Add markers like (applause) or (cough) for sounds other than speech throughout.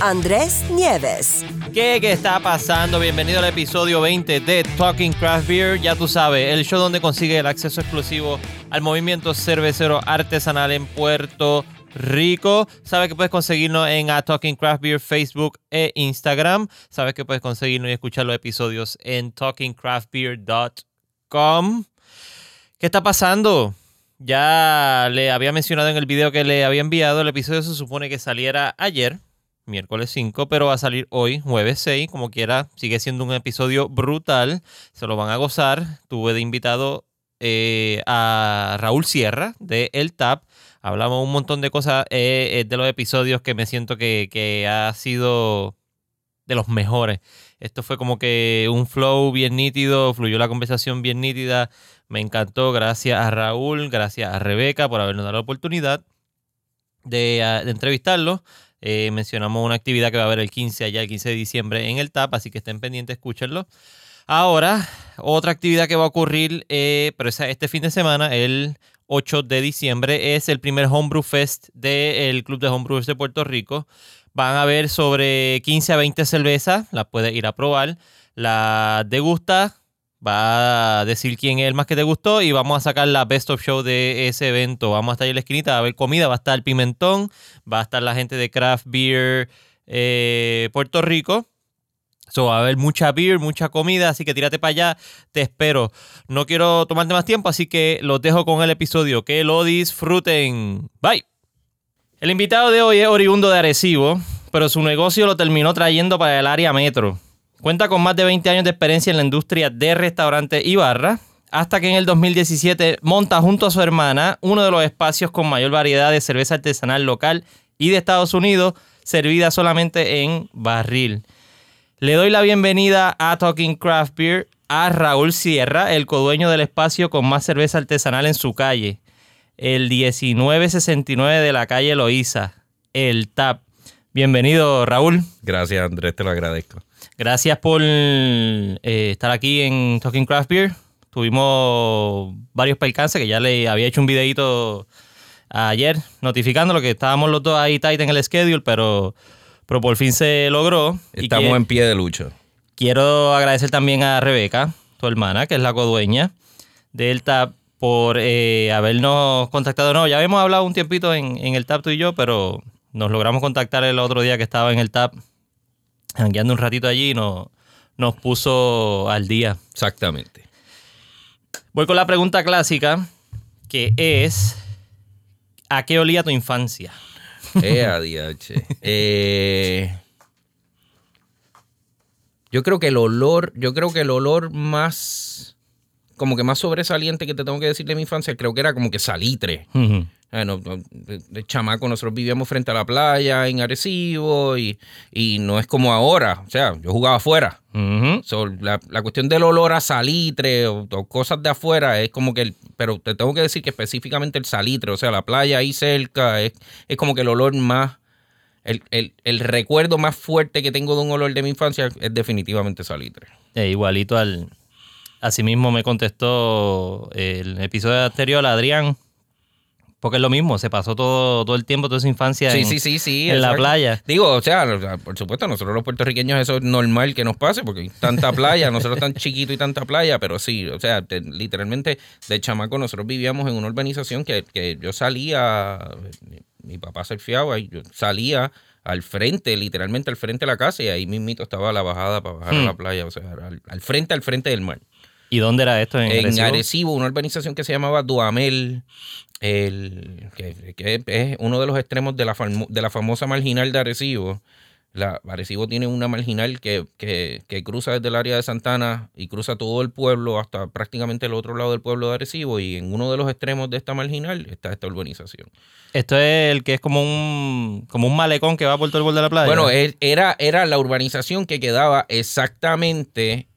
Andrés Nieves. ¿Qué, ¿Qué está pasando? Bienvenido al episodio 20 de Talking Craft Beer. Ya tú sabes, el show donde consigue el acceso exclusivo al movimiento cervecero artesanal en Puerto Rico. Sabes que puedes conseguirnos en a Talking Craft Beer Facebook e Instagram. Sabes que puedes conseguirnos y escuchar los episodios en talkingcraftbeer.com. ¿Qué está pasando? Ya le había mencionado en el video que le había enviado. El episodio se supone que saliera ayer, miércoles 5, pero va a salir hoy, jueves 6. Como quiera, sigue siendo un episodio brutal. Se lo van a gozar. Tuve de invitado eh, a Raúl Sierra de El Tap. Hablamos un montón de cosas eh, de los episodios que me siento que, que ha sido de los mejores. Esto fue como que un flow bien nítido, fluyó la conversación bien nítida. Me encantó. Gracias a Raúl, gracias a Rebeca por habernos dado la oportunidad de, de entrevistarlo. Eh, mencionamos una actividad que va a haber el 15 allá, el 15 de diciembre en el TAP, así que estén pendientes, escúchenlo. Ahora, otra actividad que va a ocurrir, eh, pero esa- este fin de semana, el 8 de diciembre, es el primer Homebrew Fest del Club de Homebrewers de Puerto Rico. Van a haber sobre 15 a 20 cervezas, las puedes ir a probar. La degusta, va a decir quién es el más que te gustó y vamos a sacar la best of show de ese evento. Vamos a estar ahí en la esquinita, a haber comida, va a estar Pimentón, va a estar la gente de Craft Beer eh, Puerto Rico. So, va a haber mucha beer, mucha comida, así que tírate para allá, te espero. No quiero tomarte más tiempo, así que los dejo con el episodio. Que lo disfruten. Bye. El invitado de hoy es oriundo de Arecibo, pero su negocio lo terminó trayendo para el área metro. Cuenta con más de 20 años de experiencia en la industria de restaurantes y barra, hasta que en el 2017 monta junto a su hermana uno de los espacios con mayor variedad de cerveza artesanal local y de Estados Unidos, servida solamente en barril. Le doy la bienvenida a Talking Craft Beer a Raúl Sierra, el codueño del espacio con más cerveza artesanal en su calle. El 1969 de la calle Loíza, el TAP. Bienvenido, Raúl. Gracias, Andrés, te lo agradezco. Gracias por eh, estar aquí en Talking Craft Beer. Tuvimos varios percances que ya le había hecho un videito ayer notificándolo que estábamos los dos ahí tight en el schedule, pero, pero por fin se logró. Y Estamos que- en pie de lucha. Quiero agradecer también a Rebeca, tu hermana, que es la codueña del TAP, por eh, habernos contactado. No, ya habíamos hablado un tiempito en, en el TAP tú y yo, pero nos logramos contactar el otro día que estaba en el TAP, jangueando un ratito allí nos, nos puso al día. Exactamente. Voy con la pregunta clásica, que es, ¿a qué olía tu infancia? Eh, adiache. (laughs) Eh, yo creo que el olor, yo creo que el olor más, como que más sobresaliente que te tengo que decir de mi infancia, creo que era como que salitre. Ujú. Bueno, de, chamaco nosotros vivíamos frente a la playa en Arecibo y, y no es como ahora. O sea, yo jugaba afuera. So, la, la cuestión del olor a salitre o, o cosas de afuera es como que, el- pero te tengo que decir que específicamente el salitre, o sea, la playa ahí cerca, es, es como que el olor más, el, el- el recuerdo más fuerte que tengo de un olor de mi infancia es definitivamente salitre. Eh, igualito al. Asimismo me contestó el episodio anterior Adrián. Porque es lo mismo, se pasó todo, todo el tiempo, toda su infancia Sí, en, sí, sí, sí. en la exacto. playa. Digo, o sea, por supuesto, nosotros los puertorriqueños eso es normal que nos pase porque hay tanta playa, nosotros tan chiquito y tanta playa, pero sí, o sea, te- literalmente de chamaco nosotros vivíamos en una urbanización que, que yo salía, mi, papá surfeaba y yo salía al frente, literalmente al frente de la casa y ahí mismito estaba la bajada para bajar a Hmm. la playa, o sea, al, al frente, al frente del mar. ¿Y dónde era esto? En, En Arecibo? Arecibo, una urbanización que se llamaba Duamel, el, que, que es uno de los extremos de la, famo- de la famosa marginal de Arecibo. La, Arecibo tiene una marginal que, que, que, cruza desde el área de Santana y cruza todo el pueblo hasta prácticamente el otro lado del pueblo de Arecibo y en uno de los extremos de esta marginal está esta urbanización. Esto es el que es como un, como un malecón que va por todo el borde de la playa. Bueno, era, era la urbanización que quedaba exactamente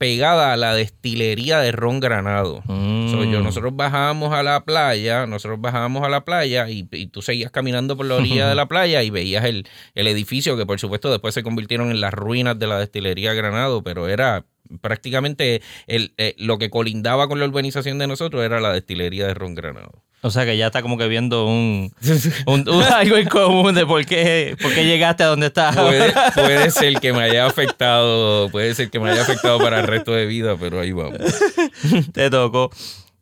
pegada a la destilería de Ron Granado. Mm. nosotros bajábamos a la playa, nosotros bajábamos a la playa y, tú seguías caminando por la orilla de la (laughs) playa y veías el, el, edificio que por supuesto después se convirtieron en las ruinas de la destilería Granado, pero era prácticamente el, eh, lo que colindaba con la urbanización de nosotros era la destilería de Ron Granado. O sea que ya está como que viendo un, (laughs) algo en común de por qué, por qué llegaste a donde estás. Puede, puede, ser que me haya afectado, puede ser que me haya afectado para el resto de vida, pero ahí vamos. (laughs) Te tocó.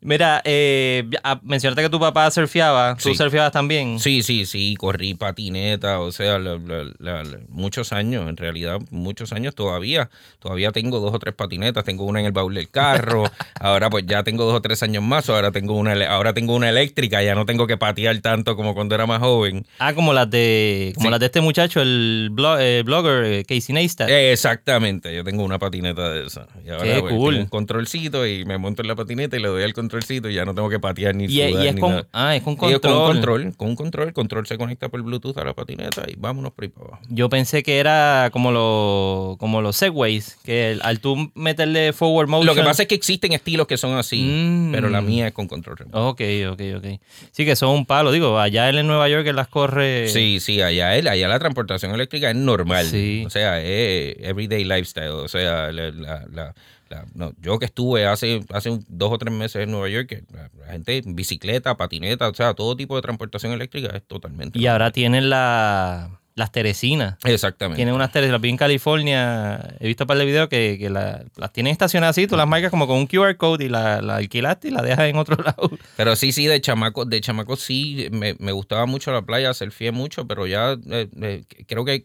Mira, eh, ah, mencionaste que tu papá surfeaba. ¿Tú surfeabas también? Sí, sí, sí. Corrí patineta, o sea, muchos años, en realidad, muchos años todavía. Todavía tengo dos o tres patinetas. Tengo una en el baúl del carro. (laughs) ahora, pues ya tengo dos o tres años más. Ahora tengo una, ahora tengo una eléctrica. Ya no tengo que patear tanto como cuando era más joven. Ah, como las de, como las de este muchacho, el eh, blogger eh, Casey Neistat. exactamente. Yo tengo una patineta de esa. Y ahora, Qué pues, cool. Tengo un controlcito y me monto en la patineta y le doy al control controlcito y ya no tengo que patear ni y, sudar y es ni con, nada. Ah, es con Y control. es con un control, con un control, el control se conecta por Bluetooth a la patineta y vámonos por ahí para abajo. Yo pensé que era como, lo, como los Segways, que el- al tú meterle forward motion... Lo que pasa es que existen estilos que son así, Mm. pero la mía es con control remoto. Ok, ok, ok. Sí, que son un palo. Digo, allá él en Nueva York él las corre... Sí, sí, allá, él, allá la transportación eléctrica es normal. Sí. O sea, es everyday lifestyle. O sea, la, la- la- la- no, yo que estuve hace, hace un- dos o tres meses en Nueva York, que la, la gente en bicicleta, patineta, o sea, todo tipo de transportación eléctrica es totalmente. Y ahora tienen la, las Teresinas. Exactamente. Tienen unas Teresinas. Vi en California. He visto un par de videos que, que la- las tienen estacionadas así. Tú las marcas como con un QR code y la, la alquilaste y la dejas en otro (laughs) lado. Pero sí, sí, de chamaco, de chamaco sí, me, me gustaba mucho la playa, surfeé mucho, pero ya eh, eh, creo que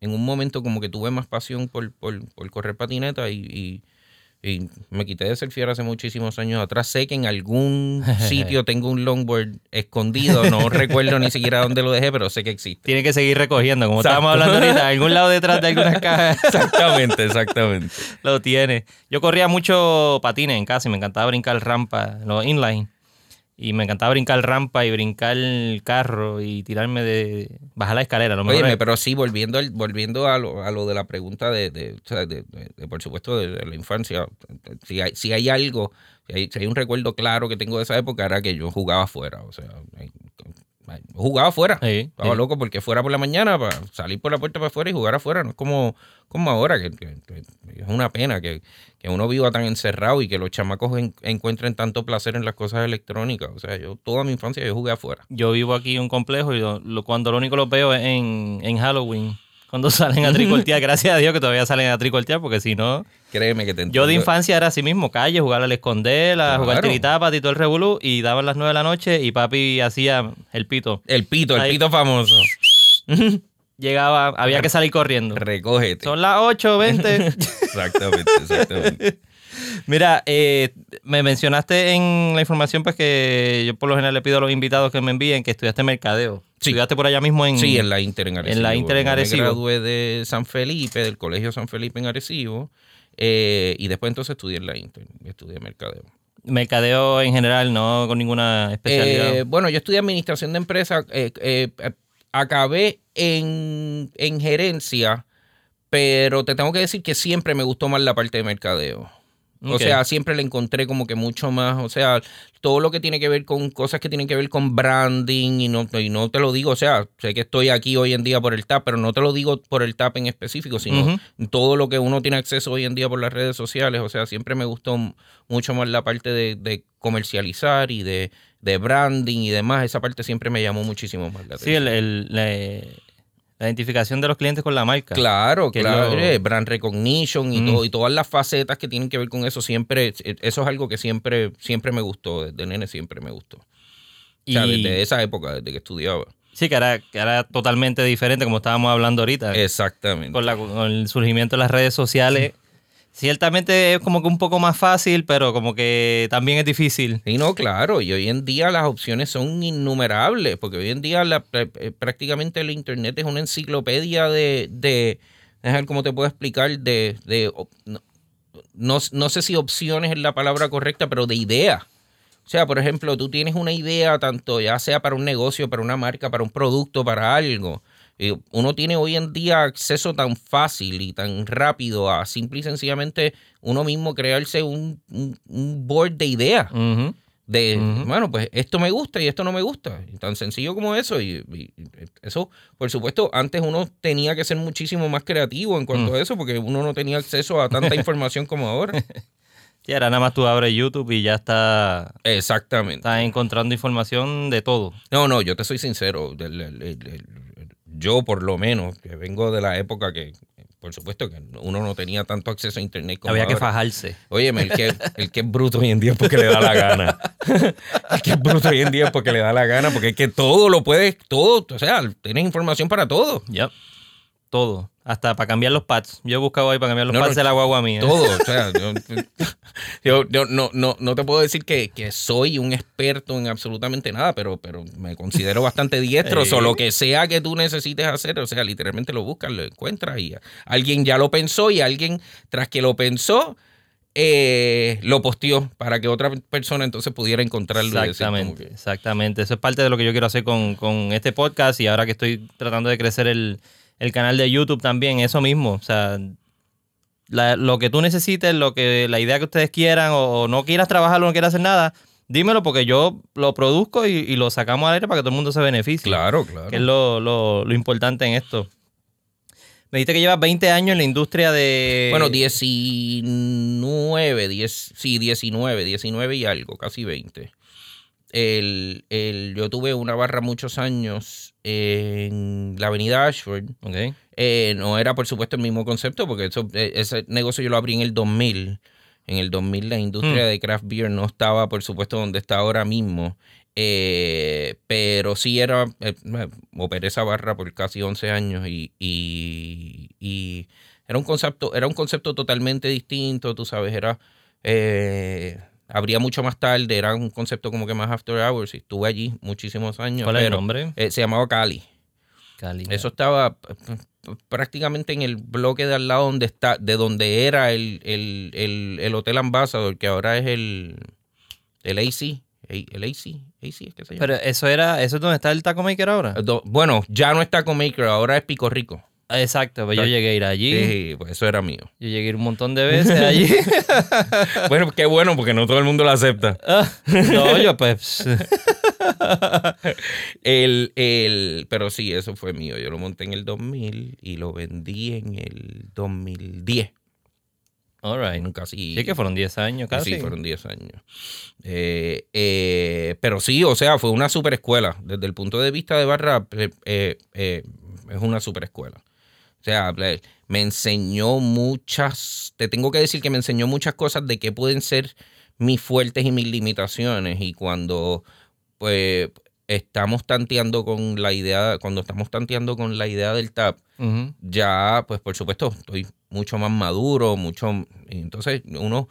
en un momento como que tuve más pasión por, por, por correr patineta y, y- y me quité de surfear hace muchísimos años atrás. Sé que en algún (laughs) sitio tengo un longboard escondido, no (laughs) recuerdo ni siquiera dónde lo dejé, pero sé que existe. Tiene que seguir recogiendo. Como Exacto. estábamos hablando ahorita, algún lado detrás de algunas (laughs) cajas Exactamente, exactamente. lo tiene. Yo corría mucho patines en casa y me encantaba brincar rampa, los inline. Y me encantaba brincar rampa y brincar el carro y tirarme de. bajar la escalera. Lo mejor Óyeme, es- pero sí, volviendo, al- volviendo a, lo, a lo de la pregunta de, de, de- por supuesto, de, la infancia, si hay, si hay algo, si hay, si hay un recuerdo claro que tengo de esa época, era que yo jugaba afuera, o sea, jugaba afuera. Sí, Estaba sí. loco porque fuera por la mañana para salir por la puerta para afuera y jugar afuera. No es como, como ahora, que, que- que es una pena que, que uno viva tan encerrado y que los chamacos en- encuentren tanto placer en las cosas electrónicas. O sea, yo toda mi infancia yo jugué afuera. Yo vivo aquí en un complejo y lo- lo- cuando lo único los veo es en, en Halloween. Cuando salen a tricortear, (laughs) gracias a Dios que todavía salen a tricortear, porque si no. Créeme que te Yo de entiendo. infancia era así mismo, calle, jugar al esconder, a jugar tiritápati y todo el revolú, y daban las nueve de la noche y papi hacía el pito. El pito, el pito famoso. (laughs) Llegaba, había que salir corriendo. Recógete. Son las 8, 20. (laughs) Exactamente, exactamente. Mira, eh, me mencionaste en la información pues que yo por lo general le pido a los invitados que me envíen que estudiaste mercadeo. Sí. Estudiaste por allá mismo en... Sí, en la Inter en Arecibo. En la Inter en Arecibo. Me gradué de San Felipe, del Colegio San Felipe en Arecibo. eh, y después entonces estudié en la Inter. Estudié mercadeo. Mercadeo en general, no con ninguna especialidad. Eh, bueno, yo estudié administración de empresas. eh, acabé en, en gerencia, pero te tengo que decir que siempre me gustó más la parte de mercadeo. O sea, siempre le encontré como que mucho más, o sea, todo lo que tiene que ver con cosas que tienen que ver con branding y no, y no te lo digo, o sea, sé que estoy aquí hoy en día por el TAP, pero no te lo digo por el TAP en específico, sino Ujú. todo lo que uno tiene acceso hoy en día por las redes sociales, o sea, siempre me gustó mucho más la parte de, de comercializar y de, de branding y demás, esa parte siempre me llamó muchísimo más la Sí, atención. el, el- la, identificación de los clientes con la marca. Claro, Que claro, lo- eh, brand recognition y, Mm. todo, y todas las facetas que tienen que ver con eso, siempre, eh, eso es algo que siempre, siempre me gustó, desde nene siempre me gustó. O sea, Y- desde esa época, desde que estudiaba. Sí, que era, que era totalmente diferente como estábamos hablando ahorita. Exactamente. Con, la- con el surgimiento de las redes sociales. (laughs) Ciertamente es como que un poco más fácil, pero como que también es difícil. Sí, no, claro, y hoy en día las opciones son innumerables, porque hoy en día la- eh, prácticamente el Internet es una enciclopedia de, de ver cómo te puedo explicar, de, de no, no, sé si opciones es la palabra correcta, pero de ideas. O sea, por ejemplo, tú tienes una idea, tanto ya sea para un negocio, para una marca, para un producto, para algo. Eh, uno tiene hoy en día acceso tan fácil y tan rápido a simple y sencillamente uno mismo crearse un, un- un board de ideas. De, bueno, pues esto me gusta y esto no me gusta. Y tan sencillo como eso. Y, eso, por supuesto, antes uno tenía que ser muchísimo más creativo en cuanto Mm. a eso, porque uno no tenía acceso a tanta (laughs) información como ahora. Sí, ahora nada más tú abres YouTube y ya está, Exactamente. estás encontrando información de todo. No, no, yo te soy sincero. el- el- el- el- yo, por lo menos, que vengo de la época que, por supuesto, que uno no tenía tanto acceso a Internet como Había que fajarse. Óyeme, el que, el que es bruto hoy en día es porque le da la gana. (laughs) el que es bruto hoy en día es porque le da la gana, porque es que todo lo puedes, todo, o sea, tienes información para todo. Yep. Todo. Hasta para cambiar los pads. Yo he buscado ahí para cambiar los No, pads no, de la guagua mía. Todo, o sea, (laughs) yo, yo- yo no, no, no te puedo decir que, que soy un experto en absolutamente nada, pero, pero me considero bastante diestro. (laughs) O lo que sea que tú necesites hacer, o sea, literalmente lo buscas, lo encuentras y alguien ya lo pensó y alguien, tras que lo pensó, eh, lo posteó para que otra persona entonces pudiera encontrarlo. y decir como Exactamente, exactamente. Eso es parte de lo que yo quiero hacer con, con este podcast y ahora que estoy tratando de crecer el, el canal de YouTube también, eso mismo. O sea, la- lo que tú necesites, lo que la idea que ustedes quieran o, o no quieras trabajarlo, no quieras hacer nada, dímelo porque yo lo produzco y, y lo sacamos al aire para que todo el mundo se beneficie. Claro, claro. Que es lo, lo- lo importante en esto. Me dijiste que llevas 20 años en la industria de... Bueno, 19, 10, sí, 19, 19 y algo, casi 20. El, el- yo tuve una barra muchos años en la avenida Ashford. Ok. Eh, no era, por supuesto, el mismo concepto, porque eso, eh, ese negocio yo lo abrí en el 2000. En el 2000 la industria Hmm. de craft beer no estaba, por supuesto, donde está ahora mismo. Eh, pero sí era, eh, operé esa barra por casi 11 años y, y- y era un concepto, era un concepto totalmente distinto, tú sabes, era, eh, habría mucho más tarde, era un concepto como que más after hours y estuve allí muchísimos años. ¿Cuál es el nombre? eh, se llamaba Cali. Cali. Eso estaba prácticamente en el bloque de al lado donde está, de donde era el, el, el, el Hotel Ambassador, que ahora es el, el AC. El AC, AC es que se llama. Pero eso era, eso es donde está el Taco Maker ahora. Bueno, ya no está con Maker, ahora es Pico Rico. Exacto, pues yo llegué a ir allí. Sí, pues eso era mío. Yo llegué a ir un montón de veces allí. (laughs) bueno, qué bueno, porque no todo el mundo lo acepta. Ah, (laughs) no, yo pues. (laughs) El, el, pero sí, eso fue mío. Yo lo monté en el 2000 y lo vendí en el 2010. All right. Casi. Sí, que fueron 10 años casi. Sí, fueron 10 años. Eh, eh, pero sí, o sea, fue una super escuela. Desde el punto de vista de barra, eh, es una super escuela. O sea, me enseñó muchas, te tengo que decir que me enseñó muchas cosas de qué pueden ser mis fuertes y mis limitaciones. Y cuando, pues, estamos tanteando con la idea, cuando estamos tanteando con la idea del tap, ya, pues por supuesto, estoy mucho más maduro, mucho... Entonces, uno,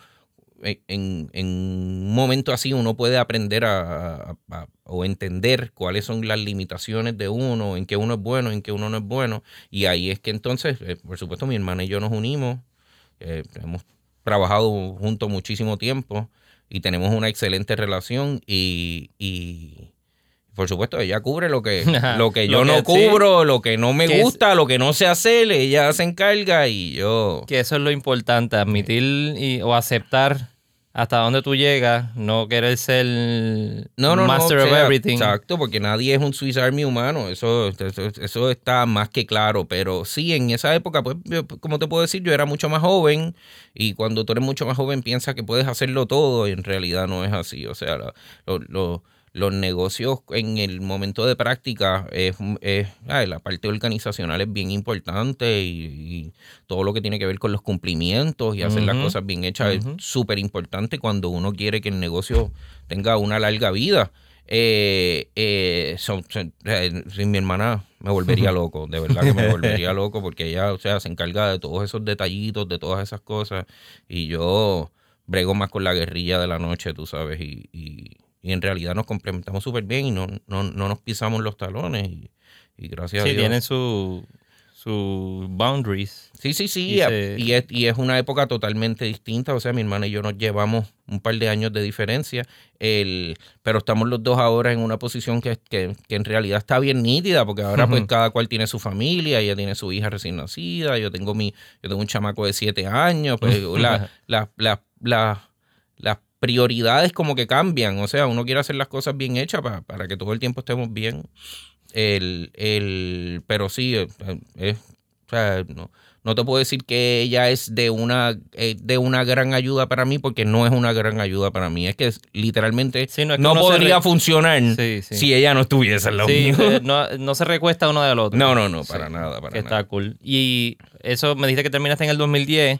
en, en- un momento así, uno puede aprender a, a- a- o entender cuáles son las limitaciones de uno, en qué uno es bueno, en qué uno no es bueno. Y ahí es que entonces, eh, por supuesto, mi hermana y yo nos unimos, eh, hemos trabajado juntos muchísimo tiempo y tenemos una excelente relación y... y por supuesto, ella cubre lo que, (laughs) lo que yo Lo no sí. cubro, lo que no me Que es- gusta, lo que no sé hacer, ella se encarga y yo... Que eso es lo importante, admitir y- o aceptar hasta dónde tú llegas, no querer ser No, no, master no. o of everything. Exacto, porque nadie es un Swiss Army humano. Eso, eso, eso está más que claro. Pero sí, en esa época, pues, yo, como te puedo decir, yo era mucho más joven. Y cuando tú eres mucho más joven, piensas que puedes hacerlo todo. Y en realidad no es así. O sea, lo- lo- los negocios en el momento de práctica, es, es- ay, la parte organizacional es bien importante. Y, y todo lo que tiene que ver con los cumplimientos y hacer las cosas bien hechas es súper importante cuando uno quiere que el negocio tenga una larga vida. eh, eh, son, son- eh, sin mi hermana me volvería loco, de verdad que me volvería (laughs) loco porque ella, o sea, se encarga de todos esos detallitos, de todas esas cosas y yo brego más con la guerrilla de la noche, tú sabes, y, y- y en realidad nos complementamos súper bien y no, no, no nos pisamos los talones y, y gracias a Sí, Dios. tienen su, su boundaries. Sí, sí, sí. Y Y, se- y es, y es una época totalmente distinta. O sea, mi hermana y yo nos llevamos un par de años de diferencia. El, pero estamos los dos ahora en una posición que, que, que en realidad está bien nítida, porque ahora pues cada cual tiene su familia, ella tiene su hija recién nacida, yo tengo mi, yo tengo un chamaco de siete años, pues (laughs) la- la- la- la- las prioridades como que cambian. O sea, uno quiere hacer las cosas bien hechas pa- para que todo el tiempo estemos bien. El, el, pero sí, eh, es, o sea, no, no te puedo decir que ella es de una, eh, de una gran ayuda para mí porque no es una gran ayuda para mí. Es que literalmente Sí, no es que podría funcionar Sí, sí. si ella no estuviese Sí, mío. eh, no, no se recuesta uno del otro. No, no, no, para nada, para que nada. está cool. Y eso me dijiste que terminaste en el 2010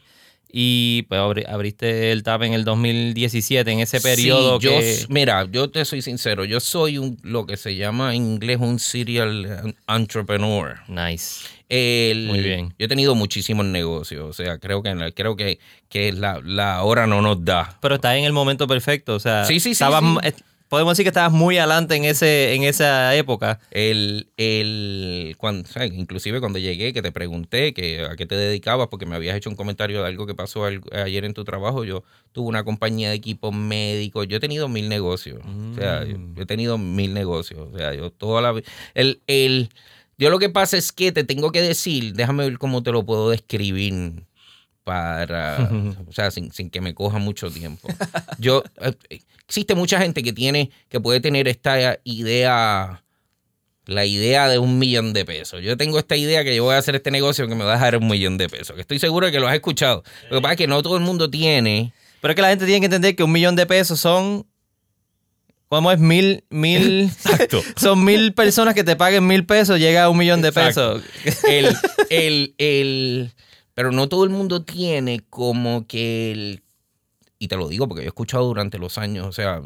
y pues abri- abriste el TAP en el 2017, en ese periodo Sí, yo, que... mira, yo te soy sincero, yo soy un, lo que se llama en inglés un serial entrepreneur. Nice. El- Muy bien. Yo he tenido muchísimos negocios, o sea, creo que creo que, que la, la hora no nos da. Pero estás en el momento perfecto, o sea, Sí, sí, sí, estabas- sí. Podemos decir que estabas muy adelante en ese en esa época. El, el, cuando, o sea, inclusive cuando llegué, que te pregunté que a qué te dedicabas, porque me habías hecho un comentario de algo que pasó al- ayer en tu trabajo, yo tuve una compañía de equipos médicos, yo he tenido mil negocios, o sea, yo, Mm. yo he tenido mil negocios, o sea, yo toda la el, el, yo lo que pasa es que te tengo que decir, déjame ver cómo te lo puedo describir para, (laughs) o sea, sin, sin que me coja mucho tiempo. Yo, (laughs) eh, existe mucha gente que tiene, que puede tener esta idea, la idea de un millón de pesos. Yo tengo esta idea que yo voy a hacer este negocio que me va a dejar un millón de pesos. Que estoy seguro de que lo has escuchado. Lo que pasa es que no todo el mundo tiene. Pero es que la gente tiene que entender que un millón de pesos son... ¿Cómo es? Mil, mil... (laughs) son mil personas que te paguen mil pesos, llega a un millón de Exacto. pesos. El, (laughs) el, el, pero no todo el mundo tiene como que el, y te lo digo porque yo he escuchado durante los años, o sea,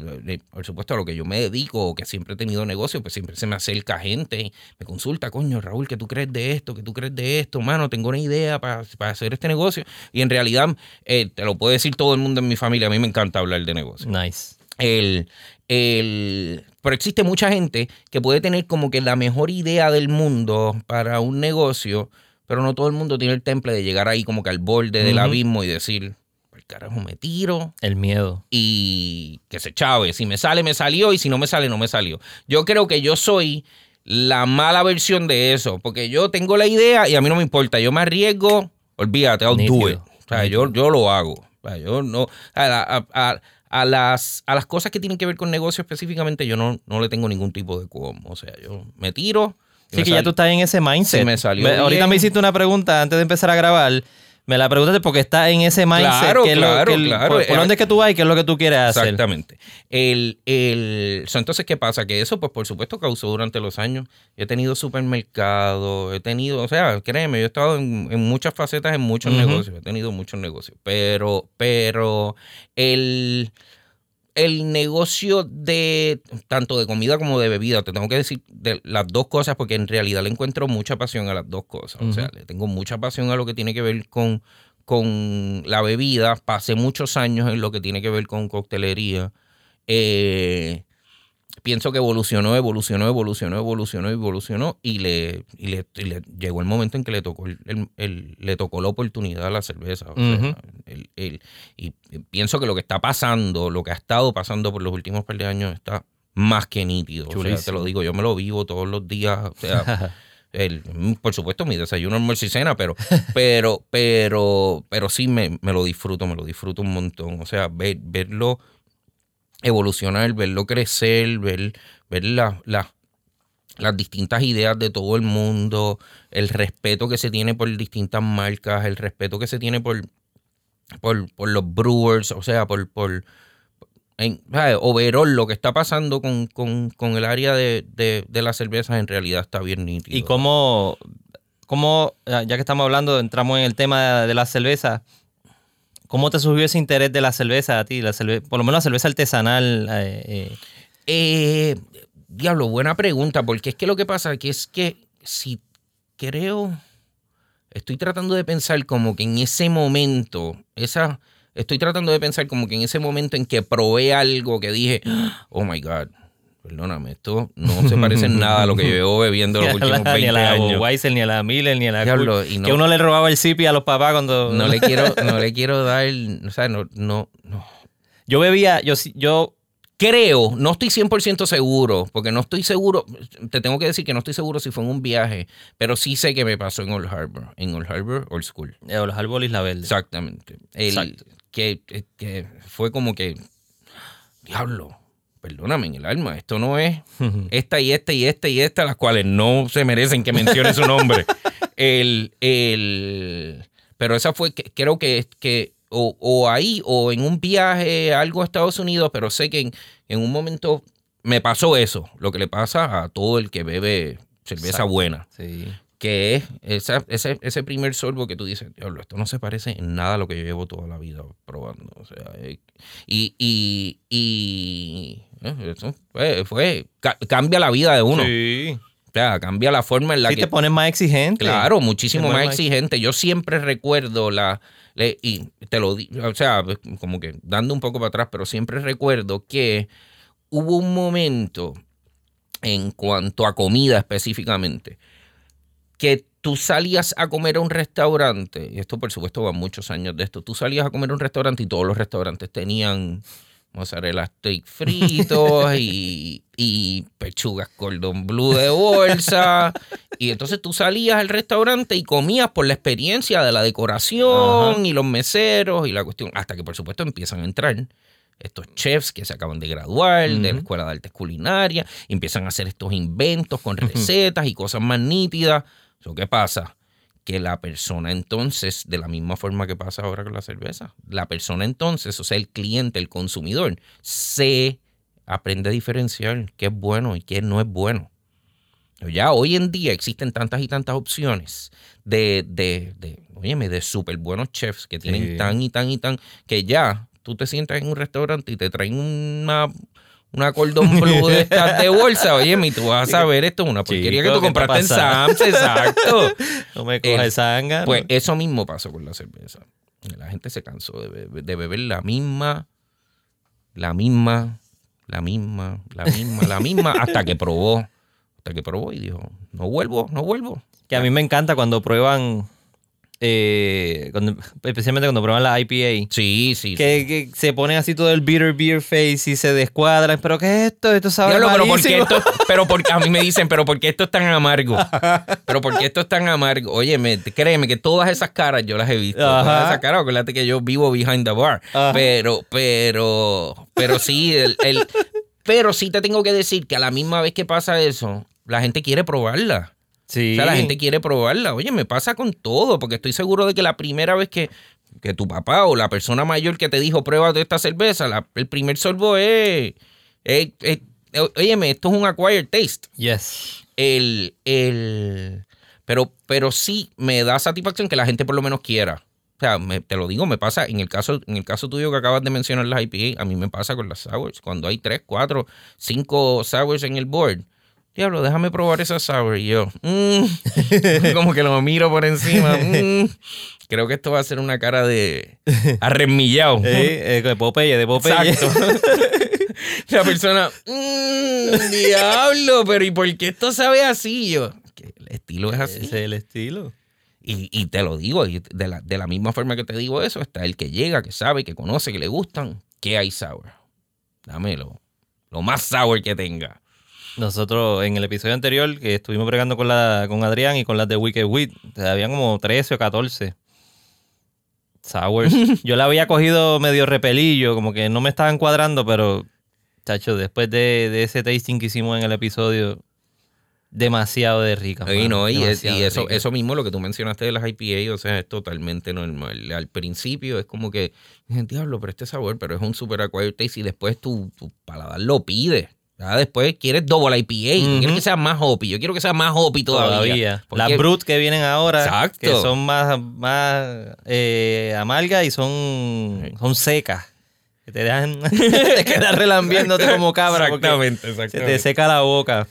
por supuesto a lo que yo me dedico, o que siempre he tenido negocio, pues siempre se me acerca gente, me consulta, coño, Raúl, ¿qué tú crees de esto? ¿Qué tú crees de esto? Mano, tengo una idea para, para hacer este negocio. Y en realidad, eh, te lo puede decir todo el mundo en mi familia, a mí me encanta hablar de negocio Nice. el, el, pero existe mucha gente que puede tener como que la mejor idea del mundo para un negocio, pero no todo el mundo tiene el temple de llegar ahí como que al borde del abismo y decir, "Por carajo, me tiro El miedo. y que se chave. Si me sale, me salió y si no me sale, no me salió. Yo creo que yo soy la mala versión de eso, porque yo tengo la idea y a mí no me importa. Yo me arriesgo, olvídate, I'll do Nítido, it. O sea, yo, yo lo hago. O sea, yo no, a, la- a- a- a las, a las cosas que tienen que ver con negocio específicamente, yo no, no le tengo ningún tipo de como. O sea, yo me tiro. Sí, que ya tú estás en ese mindset. Si me salió Me- ahorita me hiciste una pregunta antes de empezar a grabar. Me la preguntaste porque estás en ese mindset. Claro, que lo- claro, el- claro. Por, por dónde es que tú vas y qué es lo que tú quieres hacer. Exactamente. El, el, entonces, ¿qué pasa? Que eso, pues, por supuesto, causó durante los años. Yo he tenido supermercados, he tenido, o sea, créeme, yo he estado en, en muchas facetas, en muchos negocios, he tenido muchos negocios. Pero, pero, el, el negocio de tanto de comida como de bebida, te tengo que decir de las dos cosas porque en realidad le encuentro mucha pasión a las dos cosas. O sea, le tengo mucha pasión a lo que tiene que ver con, con la bebida. Pasé muchos años en lo que tiene que ver con coctelería. Eh, pienso que evolucionó, evolucionó, evolucionó, evolucionó, evolucionó y le, y le, y le llegó el momento en que le tocó el, el- el- le tocó la oportunidad a la cerveza. O el- el- y pienso que lo que está pasando, lo que ha estado pasando por los últimos par de años está más que nítido. O sea, te lo digo, yo me lo vivo todos los días. O sea, (laughs) el- por supuesto, mi desayuno, almuerzo y cena, pero, pero, pero, pero sí me, me lo disfruto, me lo disfruto un montón. O sea, ver, verlo evolucionar, verlo crecer, ver, ver la- la- las distintas ideas de todo el mundo, el respeto que se tiene por distintas marcas, el respeto que se tiene por, por, por los brewers, o sea, por, por en, overall, lo que está pasando con, con- con el área de, de, de las cervezas en realidad está bien nítido. Y cómo, cómo, ya que estamos hablando, entramos en el tema de la cerveza. ¿Cómo te surgió ese interés de la cerveza a ti? La cerve- por lo menos la cerveza artesanal. eh, eh, Eh, diablo, buena pregunta, porque es que lo que pasa que es que si creo, estoy tratando de pensar como que en ese momento, esa, estoy tratando de pensar como que en ese momento en que probé algo que dije, oh my God, perdóname, esto no se parece en nada a lo que yo llevo bebiendo (laughs) los últimos la- 20 ni a la años. Weiser, ni a la Miller, ni a la Diablo, y no- Que uno le robaba el zipi a los papás cuando... No le (laughs) quiero, no le quiero dar, o sea, no, no, no. Yo bebía, yo, sí- yo Creo, no estoy 100% seguro, porque no estoy seguro, te tengo que decir que no estoy seguro si fue en un viaje, pero sí sé que me pasó en Old Harbor, en Old Harbor Old School. eh, los árboles la verde. Exactamente. El- Exacto. Que, que fue como que, diablo, perdóname en el alma, esto no es esta y esta y esta y esta, las cuales no se merecen que mencione su nombre. (laughs) El, el, pero esa fue, que- creo que, que o, o ahí o en un viaje, algo a Estados Unidos, pero sé que en, en un momento me pasó eso, lo que le pasa a todo el que bebe cerveza Exacto. buena Sí. que es esa- ese, ese primer sorbo que tú dices, diablo, esto no se parece en nada a lo que yo llevo toda la vida probando. O sea, eh, y, y, y eso fue, fue- ca- cambia la vida de uno. Sí. O sea, cambia la forma en la Sí, que... te pones más exigente. Claro, muchísimo más exigente. Yo siempre recuerdo la... y te lo digo, o sea, como que dando un poco para atrás, pero siempre recuerdo que hubo un momento en cuanto a comida específicamente, que tú salías a comer a un restaurante, y esto por supuesto va muchos años de esto, tú salías a comer a un restaurante y todos los restaurantes tenían mozzarella steak fritos y, y pechugas cordon blue de bolsa. Y entonces tú salías al restaurante y comías por la experiencia de la decoración Ajá. y los meseros y la cuestión, hasta que por supuesto empiezan a entrar estos chefs que se acaban de graduar de la. Escuela de Artes Culinarias, y empiezan a hacer estos inventos con recetas y cosas más nítidas. So, ¿Qué pasa? Que la persona entonces, de la misma forma que pasa ahora con la cerveza, la persona entonces, o sea, el cliente, el consumidor, se aprende a diferenciar qué es bueno y qué no es bueno. Ya hoy en día existen tantas y tantas opciones de, de, de óyeme, de súper buenos chefs que tienen Sí. tan y tan y tan, que ya tú te sientas en un restaurante y te traen una, una cordón blue de (laughs) estas de bolsa, oye, y tú vas a saber esto es una porquería Chico, que tú ¿qué compraste en? Sam's, exacto. (laughs) No me El- coges sanga. Pues eso mismo pasó con la cerveza. La gente se cansó de beber, de beber la misma, la misma, la misma, la misma, la misma, (laughs) hasta que probó. Hasta que probó y dijo, no vuelvo, no vuelvo. Que a mí me encanta cuando prueban, eh, cuando- especialmente cuando prueban la IPA. Sí, sí. Que, que se ponen así todo el bitter beer face y se descuadran. ¿Pero qué es esto? Esto sabe Diablo, pero porque malísimo. esto, (laughs) pero porque a mí me dicen, pero porque esto es tan amargo. Pero porque esto es tan amargo. Oye, me- créeme que todas esas caras yo las he visto. Ajá. Todas esas caras, acuérdate que yo vivo behind the bar. Ajá. Pero, pero, pero sí, el, el- pero sí te tengo que decir que a la misma vez que pasa eso, la gente quiere probarla. Sí. O sea, la gente quiere probarla. Oye, me pasa con todo, porque estoy seguro de que la primera vez que, que tu papá o la persona mayor que te dijo prueba de esta cerveza, la- el primer sorbo es, es, es- óyeme, esto es un acquired taste. Yes. El, el, pero, pero sí me da satisfacción que la gente por lo menos quiera. O sea, me- te lo digo, me pasa en el caso en el caso tuyo que acabas de mencionar las IPA, a mí me pasa con las sours. Cuando hay tres, cuatro, cinco sours en el board, diablo, déjame probar esa sour. Y yo, mm, (laughs) como que lo miro por encima. mm, creo que esto va a ser una cara de arremillado. (laughs) Eh, eh, de Popeye, de Popeye. Exacto. (laughs) La persona, "Mm, diablo, pero ¿y por qué esto sabe así? Yo, que el estilo es así. Ese es el estilo. Y, y te lo digo, y de la, de la misma forma que te digo eso, está el que llega, que sabe, que conoce, que le gustan. ¿Qué hay sour? Dámelo. Lo más sour que tenga. Nosotros en el episodio anterior que estuvimos bregando con la con Adrián y con las de Wicked Wheat, habían como 13 o 14 sours. (laughs) Yo la había cogido medio repelillo, como que no me estaban cuadrando, pero chacho, después de, de ese tasting que hicimos en el episodio, demasiado de rica. Y, no, y, es- eso, rica. eso mismo, lo que tú mencionaste de las IPA, o sea, es totalmente normal. Al principio es como que, diablo, pero este sabor, pero es un super acquired taste y después tu, tu paladar lo pide. Ya después quieres double IPA, tú Ujú. quieres que sea más hoppy, yo quiero que sea más hoppy todavía. todavía. Porque- Las brut que vienen ahora, Exacto. que son más, más eh, amargas y son, son secas. Que te dejan, (laughs) te quedas relambiéndote como cabra porque Exactamente, se te exactamente. seca la boca.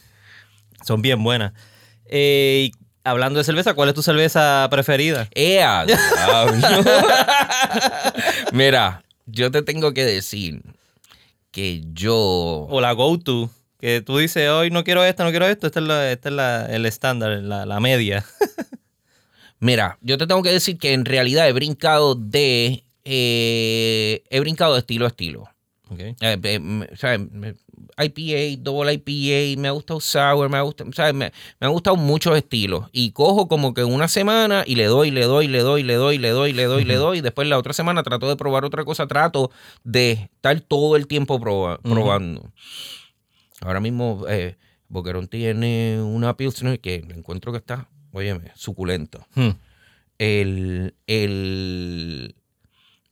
Son bien buenas. Eh, hablando de cerveza, ¿cuál es tu cerveza preferida? ¡Ea! (laughs) (laughs) Mira, yo te tengo que decir que yo... O la go-to. Que tú dices, hoy no quiero esta, no quiero esto. Esta es, la- es la- el estándar, la, la media. (laughs) Mira, yo te tengo que decir que en realidad he brincado de... eh, he brincado de estilo a estilo. Ok. Eh, eh, o sea, me- IPA, double IPA, me ha gustado sour, me ha gustado, sea, me, me han gustado muchos estilos. Y cojo como que una semana y le doy, le doy, le doy, le doy, le doy, le doy, le doy. Y después la otra semana trato de probar otra cosa, trato de estar todo el tiempo proba- probando. Ahora mismo eh, Boquerón tiene una Pilsner que encuentro que está, óyeme, suculenta. Hmm. El, el,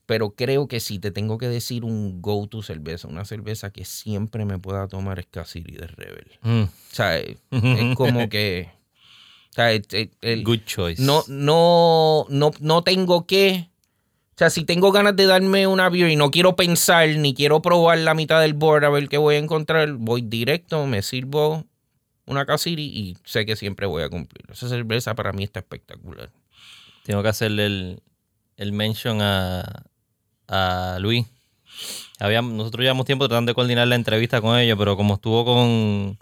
pero creo que si te tengo que decir un go-to cerveza, una cerveza que siempre me pueda tomar es Cassidy de Rebel. Hmm. O sea, es, es (laughs) como que... O sea, es- es- el- Good choice. no, no, no, no tengo que... O sea, si tengo ganas de darme una beer y no quiero pensar ni quiero probar la mitad del board a ver qué voy a encontrar, voy directo, me sirvo una Cassidy y sé que siempre voy a cumplir. Esa cerveza para mí está espectacular. Tengo que hacerle el, el mention a, a Luis. Había, nosotros llevamos tiempo tratando de coordinar la entrevista con ellos, pero como estuvo con,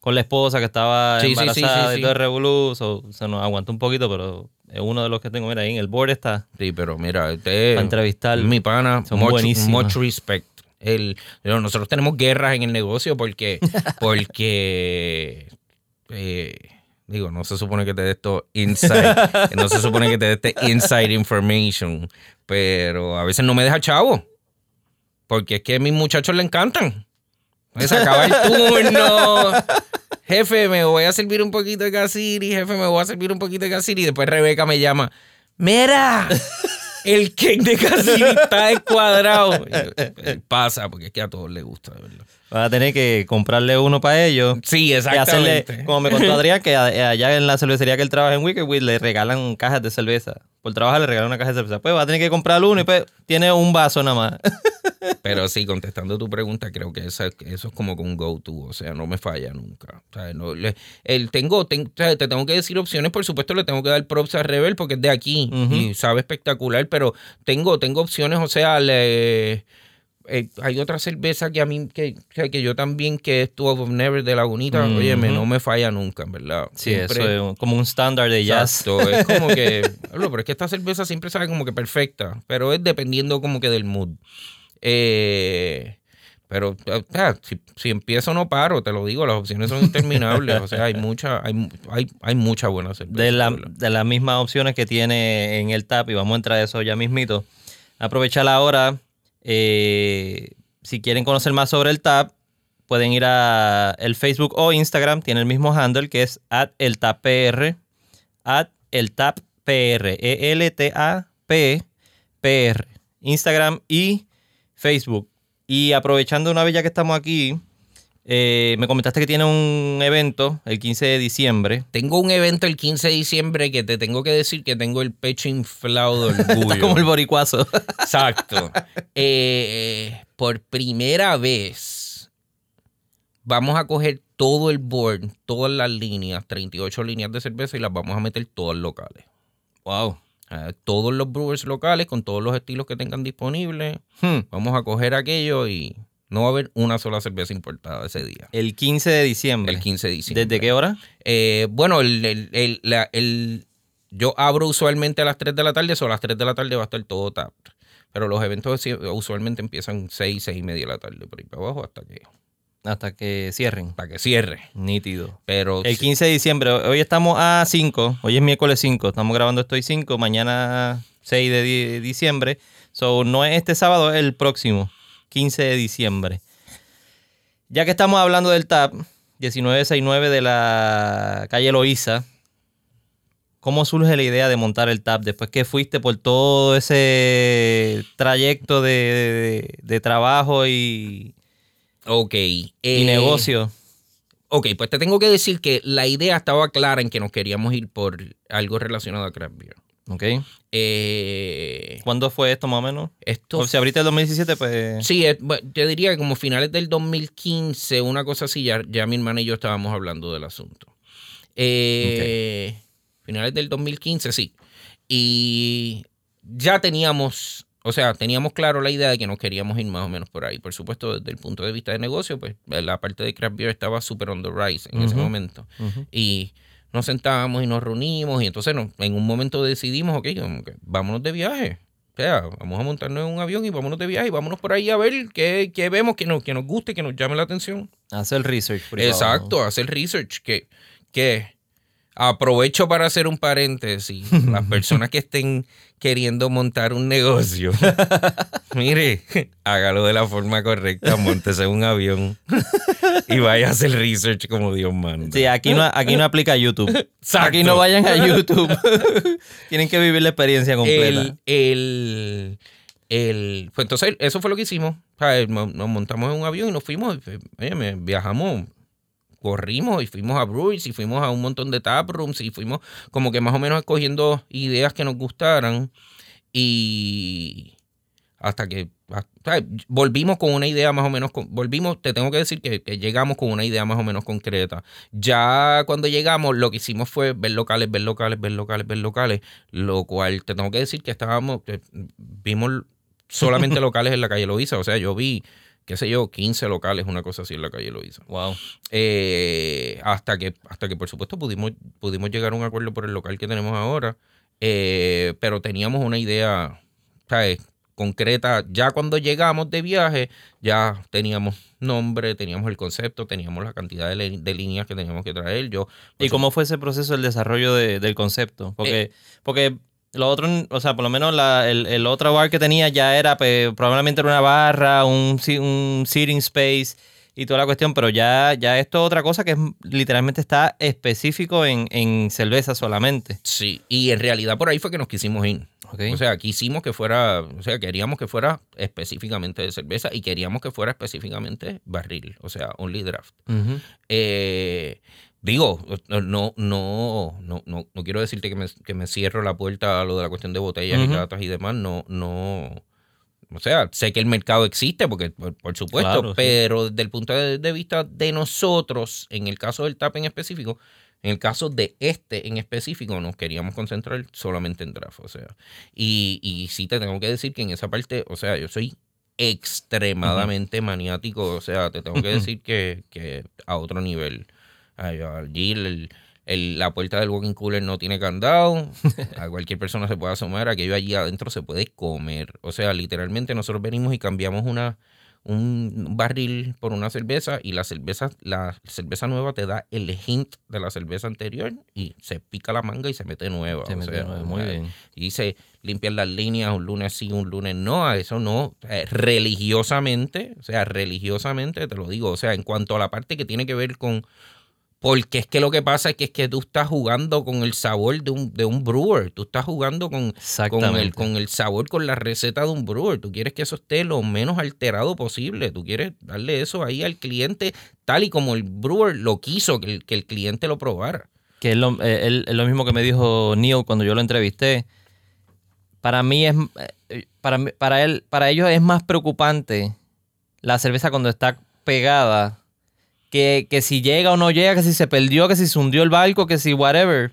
con la esposa que estaba Sí, sí, sí, embarazada sí, y todo el revolú, so- se nos aguantó un poquito, pero es uno de los que tengo. Mira, ahí en el board está Sí, pero mira, este para entrevistar. mi pana, Son much, much respect. El, nosotros tenemos guerras en el negocio porque, (laughs) porque eh, digo, no se supone que te dé esto inside, (laughs) no se supone que te dé este inside information, pero a veces no me deja chavo. Porque es que a mis muchachos le encantan. Me se acaba el turno. (laughs) Jefe, me voy a servir un poquito de casiri. Jefe, me voy a servir un poquito de casiri. Y después Rebeca me llama. Mira, (laughs) el cake de casiri está descuadrado. Y yo, "Eh, Pasa, porque es que a todos les gusta, de verdad. Vas a tener que comprarle uno para ellos. Sí, Y hacerle, exactamente. como me contó Adrián, que a- allá en la cervecería que él trabaja en Wicked Wheel le regalan cajas de cerveza. Por trabajar le regalan una caja de cerveza. Pues va a tener que comprar uno y pues tiene un vaso nada más. (laughs) Pero sí, contestando tu pregunta, creo que esa- eso es como que un go-to, o sea, no me falla nunca. O sea, no, le- el tengo, ten- o sea, te tengo que decir opciones, por supuesto le tengo que dar props a Rebel porque es de aquí y sabe espectacular, pero tengo, tengo opciones, o sea, le- eh, hay otra cerveza que a mí, que, que yo también, que es Two of Never de Lagunita, Ujú. óyeme, no me falla nunca, en verdad. Sí, Siempre- eso es como un estándar de jazz. Exacto, es (laughs) como que, pero es que esta cerveza siempre sabe como que perfecta, pero es dependiendo como que del mood. Eh, pero si, si empiezo no paro, te lo digo, las opciones son interminables, o sea, hay mucha, hay, hay, hay mucha buena cerveza. de, la- de las mismas opciones que tiene en el TAP, y vamos a entrar a eso ya mismito. Aprovechar ahora, eh, si quieren conocer más sobre el TAP, pueden ir a el Facebook o Instagram, tiene el mismo handle que es at el TAPPR, at el TAPPR, E-L-T-A-P-P-R, Instagram y Facebook. Y aprovechando una vez ya que estamos aquí, eh, me comentaste que tiene un evento el 15 de diciembre. Tengo un evento el 15 de diciembre que te tengo que decir que tengo el pecho inflado de (laughs) orgullo. Está como el boricuazo. Exacto. Eh, por primera vez vamos a coger todo el board, todas las líneas, 38 líneas de cerveza y las vamos a meter todas locales. wow. Eh, todos los brewers locales con todos los estilos que tengan disponibles. Hmm. Vamos a coger aquello y no va a haber una sola cerveza importada ese día. El 15 de diciembre. El 15 de diciembre. ¿Desde qué hora? Eh, bueno, el, el- el- la- el- yo abro usualmente a las 3 de la tarde, o a las 3 de la tarde va a estar todo tapped. Pero los eventos usualmente empiezan 6, 6 y media de la tarde por ahí para abajo hasta que, Hasta que cierren. para que cierre. Nítido. Pero El sí, 15 de diciembre. Hoy estamos a 5. Hoy es miércoles 5. Estamos grabando esto hoy 5. Mañana 6 de di- diciembre. So, no es este sábado, es el próximo. 15 de diciembre. Ya que estamos hablando del TAP, 1969 de la calle Loíza. ¿Cómo surge la idea de montar el TAP después que fuiste por todo ese trayecto de, de- de trabajo y, ok. y eh, negocio? Ok, pues te tengo que decir que la idea estaba clara en que nos queríamos ir por algo relacionado a craft beer. Ok. Eh, ¿Cuándo fue esto más o menos? esto O si abriste el 2017, pues... Sí, es- bueno, yo diría que como finales del 2015, una cosa así, ya, ya mi hermana y yo estábamos hablando del asunto. Eh, Finales del 2015, sí. Y ya teníamos, o sea, teníamos claro la idea de que nos queríamos ir más o menos por ahí. Por supuesto, desde el punto de vista de negocio, pues la parte de craft beer estaba súper on the rise en ese Ujú. momento. Ujú. Y nos sentábamos y nos reunimos y entonces nos- en un momento decidimos, ok, vámonos de viaje. O sea, vamos a montarnos en un avión y vámonos de viaje y vámonos por ahí a ver qué, qué vemos que nos, que nos guste, que nos llame la atención. Hacer research. para Exacto, hacer research. Que, que aprovecho para hacer un paréntesis. (laughs) Las personas que estén queriendo montar un negocio, (laughs) mire, hágalo de la forma correcta, montese en un avión y vaya a hacer research como Dios manda. Sí, aquí no, aquí no aplica YouTube. Exacto. Aquí no vayan a YouTube. (laughs) Tienen que vivir la experiencia completa. el, el, el- pues entonces eso fue lo que hicimos. O sea, Nos montamos en un avión y nos fuimos, oye, viajamos, corrimos y fuimos a Bruce y fuimos a un montón de tap rooms y fuimos como que más o menos escogiendo ideas que nos gustaran y hasta que sea, volvimos con una idea más o menos, volvimos, te tengo que decir que, que llegamos con una idea más o menos concreta. Ya cuando llegamos, lo que hicimos fue ver locales, ver locales, ver locales, ver locales, lo cual te tengo que decir que estábamos, que vimos solamente (laughs) locales en la calle Loíza, o sea, yo vi, qué sé yo, 15 locales, una cosa así en la calle Loíza. Wow. Eh, hasta que, hasta que por supuesto pudimos, pudimos llegar a un acuerdo por el local que tenemos ahora. Eh, pero teníamos una idea ¿sabes? concreta. Ya cuando llegamos de viaje, ya teníamos nombre, teníamos el concepto, teníamos la cantidad de, de líneas que teníamos que traer. Yo, ¿Y cómo fue ese proceso del desarrollo de- del concepto? Porque, porque lo otro, o sea, por lo menos la- el, el otro bar que tenía ya era, pues, probablemente era una barra, un, un seating space y toda la cuestión, pero ya, ya esto es otra cosa que es, literalmente está específico en, en cerveza solamente. Sí, y en realidad por ahí fue que nos quisimos ir. ¿ok? O sea, quisimos que fuera, o sea, queríamos que fuera específicamente de cerveza y queríamos que fuera específicamente barril, o sea, only draft. Ujú. Eh, digo, no, no, no, no, no, quiero decirte que me, que me cierro la puerta a lo de la cuestión de botellas y latas y demás. No, no. O sea, sé que el mercado existe, porque por, supuesto, pero desde el punto de, de vista de nosotros, en el caso del TAP en específico, en el caso de este en específico, nos queríamos concentrar solamente en draft. O sea, y, y sí te tengo que decir que en esa parte, o sea, yo soy extremadamente maniático. O sea, te tengo que (laughs) decir que, que a otro nivel. Allí el- el- la puerta del walking cooler no tiene candado. (laughs) A cualquier persona se puede asomar. Aquello allí adentro se puede comer. O sea, literalmente nosotros venimos y cambiamos una un barril por una cerveza y la cerveza la cerveza nueva te da el hint de la cerveza anterior y se pica la manga y se mete nueva. Se o metió sea, nuevo, muy bien. y se limpian las líneas un lunes sí, un lunes no, a eso no. Eh, religiosamente, o sea, religiosamente te lo digo, o sea, en cuanto a la parte que tiene que ver con... Porque es que lo que pasa es que, es que tú estás jugando con el sabor de un, de un brewer, tú estás jugando con, con, el, con el sabor, con la receta de un brewer, tú quieres que eso esté lo menos alterado posible, tú quieres darle eso ahí al cliente tal y como el brewer lo quiso, que el, que el cliente lo probara. que es lo, eh, él- es lo mismo que me dijo Neil cuando yo lo entrevisté. Para mí es eh, para, para él, para ellos es más preocupante la cerveza cuando está pegada que, que si llega o no llega, que si se perdió, que si se hundió el barco, que si whatever.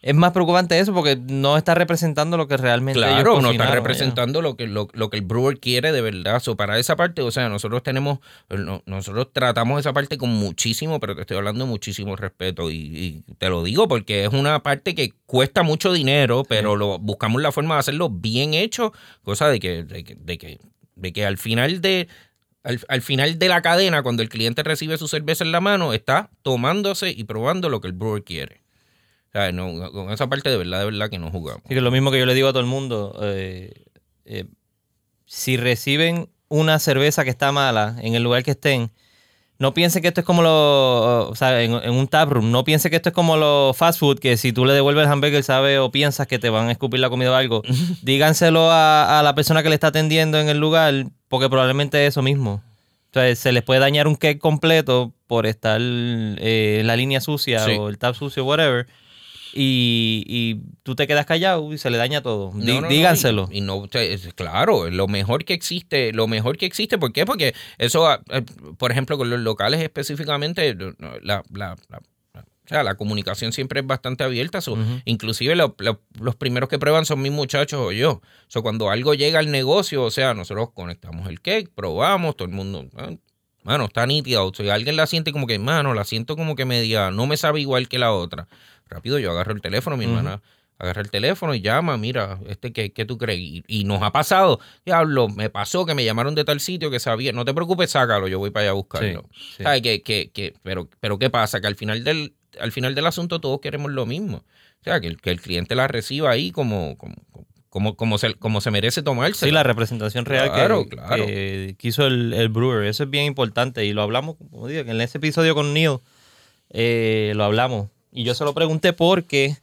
Es más preocupante eso porque no está representando lo que realmente ellos Claro, no está representando lo que, lo, lo que el brewer quiere de verdad. So, para esa parte, o sea, nosotros tenemos, no- nosotros tratamos esa parte con muchísimo, pero te estoy hablando de muchísimo respeto. Y, y te lo digo porque es una parte que cuesta mucho dinero, pero lo, buscamos la forma de hacerlo bien hecho, cosa de que, de que, de que, de que al final de. Al, al final de la cadena, cuando el cliente recibe su cerveza en la mano, está tomándose y probando lo que el brewer quiere. O no, con esa parte de verdad, de verdad que no jugamos. Así que lo mismo que yo le digo a todo el mundo, eh, eh, si reciben una cerveza que está mala en el lugar que estén, no piensen que esto es como lo, o sea, en, en un taproom, no piensen que esto es como los fast food, que si tú le devuelves el hamburger, sabe o piensas que te van a escupir la comida o algo, (laughs) díganselo a, a la persona que le está atendiendo en el lugar, porque probablemente es eso mismo. Entonces, se les puede dañar un cake completo por estar eh, la línea sucia Sí. o el tap sucio, whatever. Y, y tú te quedas callado y se le daña todo. Dí- No, no, no, díganselo. Y, y no, claro, lo mejor que existe, lo mejor que existe, ¿por qué? Porque eso, ah, eh, por ejemplo, con los locales específicamente, no, la, la- la- o sea, la comunicación siempre es bastante abierta. so, Inclusive lo- lo- los primeros que prueban son mis muchachos o yo. So, cuando algo llega al negocio, o sea, nosotros conectamos el cake, probamos, todo el mundo, ah, mano, está nítida. O sea, alguien la siente como que, mano, la siento como que media, no me sabe igual que la otra. Rápido yo agarro el teléfono, mi hermana agarra el teléfono y llama, mira, este ¿qué, qué tú crees? Y, y nos ha pasado, diablo, me pasó que me llamaron de tal sitio que sabía, no te preocupes, sácalo, yo voy para allá a buscarlo. Sí. ¿Sabes? Que, que, que, pero, pero ¿qué pasa? Que al final del, al final del asunto todos queremos lo mismo. O sea, que el, que el cliente la reciba ahí como, como, como, como, se, como se merece tomarse. Sí, la representación real Claro, que, claro. que quiso el, el brewer. Eso es bien importante y lo hablamos, como digo, en ese episodio con Neil eh, lo hablamos. Y yo se lo pregunté porque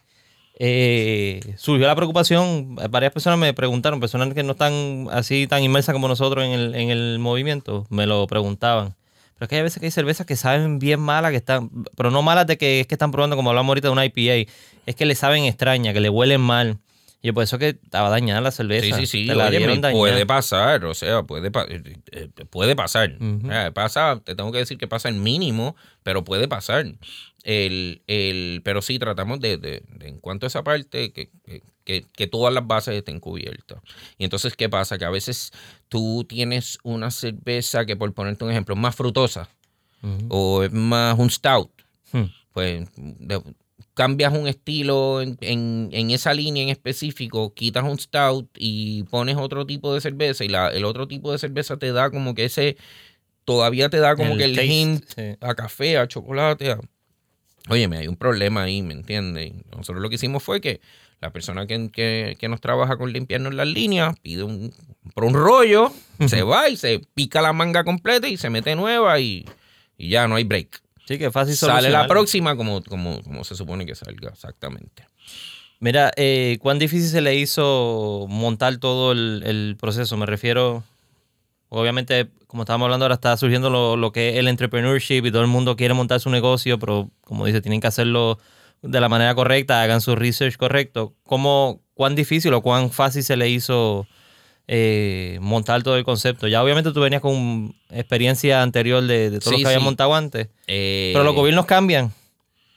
eh, surgió la preocupación. Varias personas me preguntaron, personas que no están así tan inmersas como nosotros en el, en el movimiento, me lo preguntaban. Pero es que hay veces que hay cervezas que saben bien malas, que están, pero no malas de que es que están probando, como hablamos ahorita de una IPA, es que le saben extraña, que le huelen mal. Y yo por eso que estaba dañada la cerveza. Sí, sí, sí. La Oye, puede pasar, o sea, puede, eh, eh, puede pasar. Ujú. O sea, pasa, te tengo que decir que pasa el mínimo, pero puede pasar. El, el, pero sí, tratamos de, de- de, en cuanto a esa parte, que, que- que, todas las bases estén cubiertas. Y entonces, ¿qué pasa? Que a veces tú tienes una cerveza que, por ponerte un ejemplo, es más frutosa o es más un stout Hmm. pues de- cambias un estilo en, en- en esa línea en específico, quitas un stout y pones otro tipo de cerveza y la, el otro tipo de cerveza te da como que ese, todavía te da como que el taste, hint sí. a café, a chocolate. A... Óyeme, hay un problema ahí, ¿me entiendes? Nosotros lo que hicimos fue que la persona que, que- que nos trabaja con limpiarnos las líneas pide un, por un rollo, se (laughs) va y se pica la manga completa y se mete nueva y, y ya no hay break. Sí, que fácil Sale la próxima como, como, como se supone que salga, exactamente. Mira, eh, ¿cuán difícil se le hizo montar todo el, el proceso? Me refiero, obviamente, como estábamos hablando ahora, está surgiendo lo, lo que es el entrepreneurship y todo el mundo quiere montar su negocio, pero como dice, tienen que hacerlo de la manera correcta, hagan su research correcto. ¿Cómo, ¿Cuán difícil o cuán fácil se le hizo eh, montar todo el concepto? Ya obviamente tú venías con experiencia anterior de, de todo lo Sí, que habías montado antes. Eh, Pero los gobiernos cambian.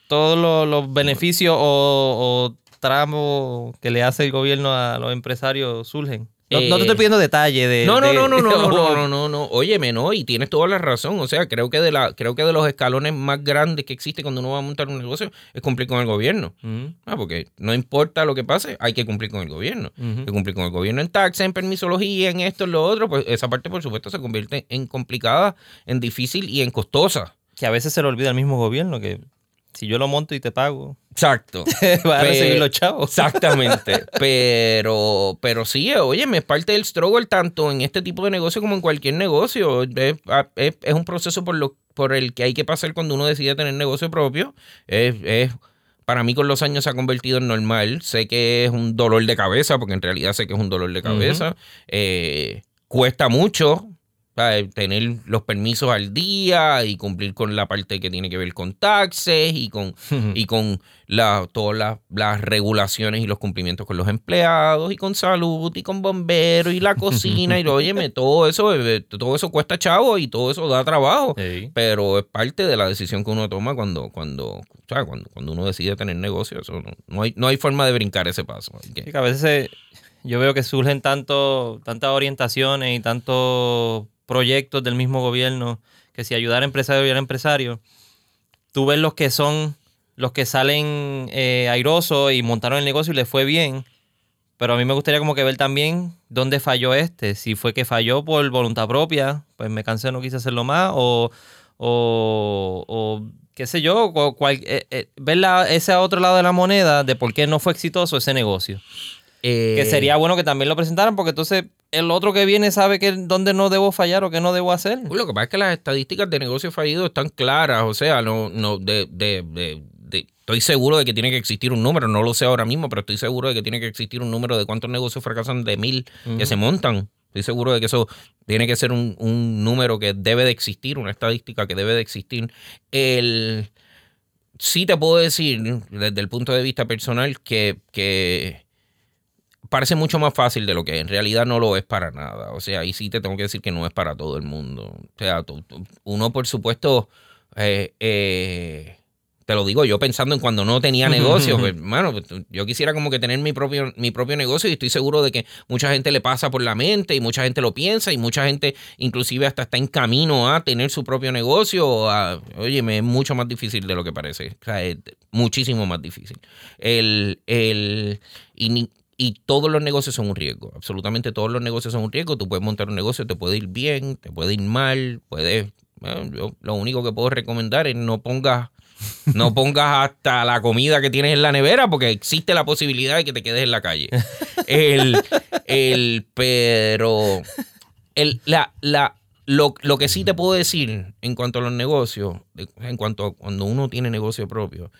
Todos los, los beneficios o, o tramos que le hace el gobierno a los empresarios surgen. No, no te Eh, estoy pidiendo detalle de. No, no, de- no, no, no, no, no, (laughs) no, no, no. Óyeme, no, y tienes toda la razón. O sea, creo que de la, creo que de los escalones más grandes que existe cuando uno va a montar un negocio es cumplir con el gobierno. Ujú, Ah, porque no importa lo que pase, hay que cumplir con el gobierno. Hay que cumplir con el gobierno en taxes, en permisología, en esto, en lo otro, pues esa parte, por supuesto, se convierte en complicada, en difícil y en costosa. Que a veces se le olvida al mismo gobierno que si yo lo monto y te pago, Exacto. (laughs) vas a recibir los chavos. Exactamente. (laughs) Pero, pero sí, oye, es parte del struggle tanto en este tipo de negocio como en cualquier negocio. Es, es- es un proceso por, lo, por el que hay que pasar cuando uno decide tener negocio propio. Es, es- para mí con los años se ha convertido en normal. Sé que es un dolor de cabeza, porque en realidad sé que es un dolor de cabeza. Eh, cuesta mucho. ¿Sabes? Tener los permisos al día y cumplir con la parte que tiene que ver con taxes y con y con la, todas las, las regulaciones y los cumplimientos con los empleados y con salud y con bomberos y la cocina y óyeme, (laughs) todo eso, eh, todo eso cuesta chavo y todo eso da trabajo. Sí. Pero es parte de la decisión que uno toma cuando, cuando, o sea, cuando, cuando uno decide tener negocio. Eso no, no hay, no hay forma de brincar ese paso. Hay que- Sí, que a veces eh, yo veo que surgen tanto, tantas orientaciones y tantos proyectos del mismo gobierno que si ayudar a empresarios y ayudar a empresarios, tú ves los que son, los que salen eh, airosos y montaron el negocio y les fue bien, pero a mí me gustaría como que ver también dónde falló este, si fue que falló por voluntad propia, pues me cansé, no quise hacerlo más, o, o, o qué sé yo, cual- eh, eh, ver la- ese otro lado de la moneda de por qué no fue exitoso ese negocio. Que Eh, sería bueno que también lo presentaran, porque entonces el otro que viene sabe que dónde no debo fallar o qué no debo hacer. Lo que pasa es que las estadísticas de negocios fallidos están claras, o sea, no, no, de, de, de- de- estoy seguro de que tiene que existir un número, no lo sé ahora mismo, pero estoy seguro de que tiene que existir un número de cuántos negocios fracasan de mil que se montan. Estoy seguro de que eso tiene que ser un, un número que debe de existir, una estadística que debe de existir. El, sí te puedo decir, desde el punto de vista personal, que, que parece mucho más fácil de lo que en realidad no lo es para nada. O sea, y sí te tengo que decir que no es para todo el mundo. O sea, uno por supuesto, eh, eh, te lo digo yo pensando en cuando no tenía negocio, pues, mano, pues, yo quisiera como que tener mi propio, mi propio negocio y estoy seguro de que mucha gente le pasa por la mente y mucha gente lo piensa y mucha gente inclusive hasta está en camino a tener su propio negocio. oye, me es mucho más difícil de lo que parece. O sea, es muchísimo más difícil. El, el, y, y todos los negocios son un riesgo. Absolutamente todos los negocios son un riesgo. Tú puedes montar un negocio, te puede ir bien, te puede ir mal, puedes... yo lo único que puedo recomendar es no pongas no pongas hasta la comida que tienes en la nevera porque existe la posibilidad de que te quedes en la calle. El, el, pero el, la, la, lo, lo, que sí te puedo decir en cuanto a los negocios, en cuanto a cuando uno tiene negocio propio,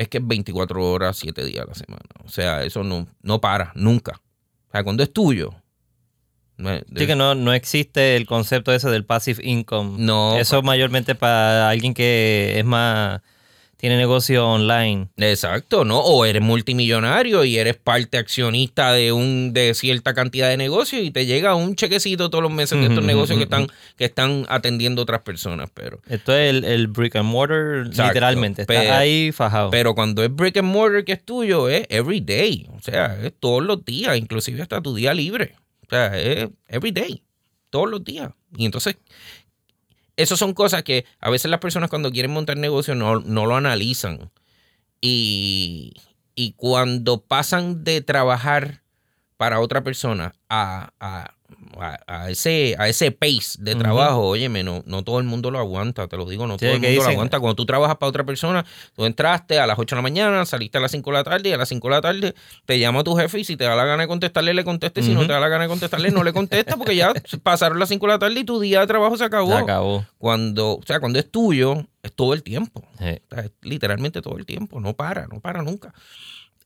es que es 24 horas, 7 días a la semana. O sea, eso no, no para, nunca. O sea, cuando es tuyo. sí, que no, no existe el concepto ese del passive income. No. Eso mayormente para alguien que es más tiene negocio online. Exacto, ¿no? O eres multimillonario y eres parte accionista de un de cierta cantidad de negocios y te llega un chequecito todos los meses de estos negocios que están que están atendiendo otras personas, pero esto es el, brick and mortar literalmente, está ahí fajado. Pero cuando es brick and mortar que es tuyo es every day, o sea, es todos los días, inclusive hasta tu día libre. O sea, es every day, todos los días. Y entonces esas son cosas que a veces las personas cuando quieren montar negocio no, lo analizan. Y, y, cuando pasan de trabajar para otra persona a, ese, a ese pace de trabajo, óyeme, no, no todo el mundo lo aguanta, te lo digo, no todo el mundo lo aguanta. Cuando tú trabajas para otra persona, tú entraste a las 8 de la mañana, saliste a las 5 de la tarde y a las 5 de la tarde te llama tu jefe y si te da la gana de contestarle, le contestes. Si no te da la gana de contestarle, no le contesta porque ya (laughs) pasaron las 5 de la tarde y tu día de trabajo se acabó. Se acabó. Cuando, o sea, cuando es tuyo, es todo el tiempo. literalmente todo el tiempo, no para, no para nunca.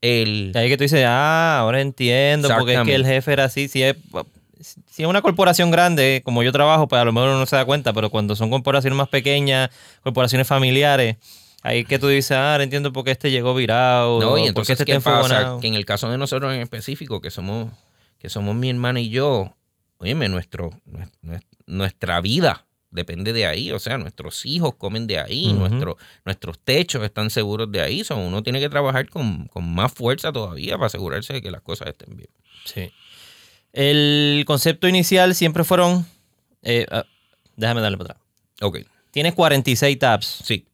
El... Ahí que tú dices, ah, ahora entiendo, porque es que el jefe era así, si es si es una corporación grande, como yo trabajo, pues a lo mejor uno no se da cuenta, pero cuando son corporaciones más pequeñas, corporaciones familiares, ahí que tú dices, ah, entiendo por qué este llegó virado. No, y entonces, este ¿qué pasa? Que en el caso de nosotros en específico, que somos, que somos mi hermana y yo, oye, nuestro, nuestra vida depende de ahí, o sea, nuestros hijos comen de ahí, nuestros techos están seguros de ahí, so, uno tiene que trabajar con, con más fuerza todavía para asegurarse de que las cosas estén bien. Sí. El concepto inicial siempre fueron. Eh, ah, déjame darle para atrás. Ok. Tienes 46 tabs. Sí.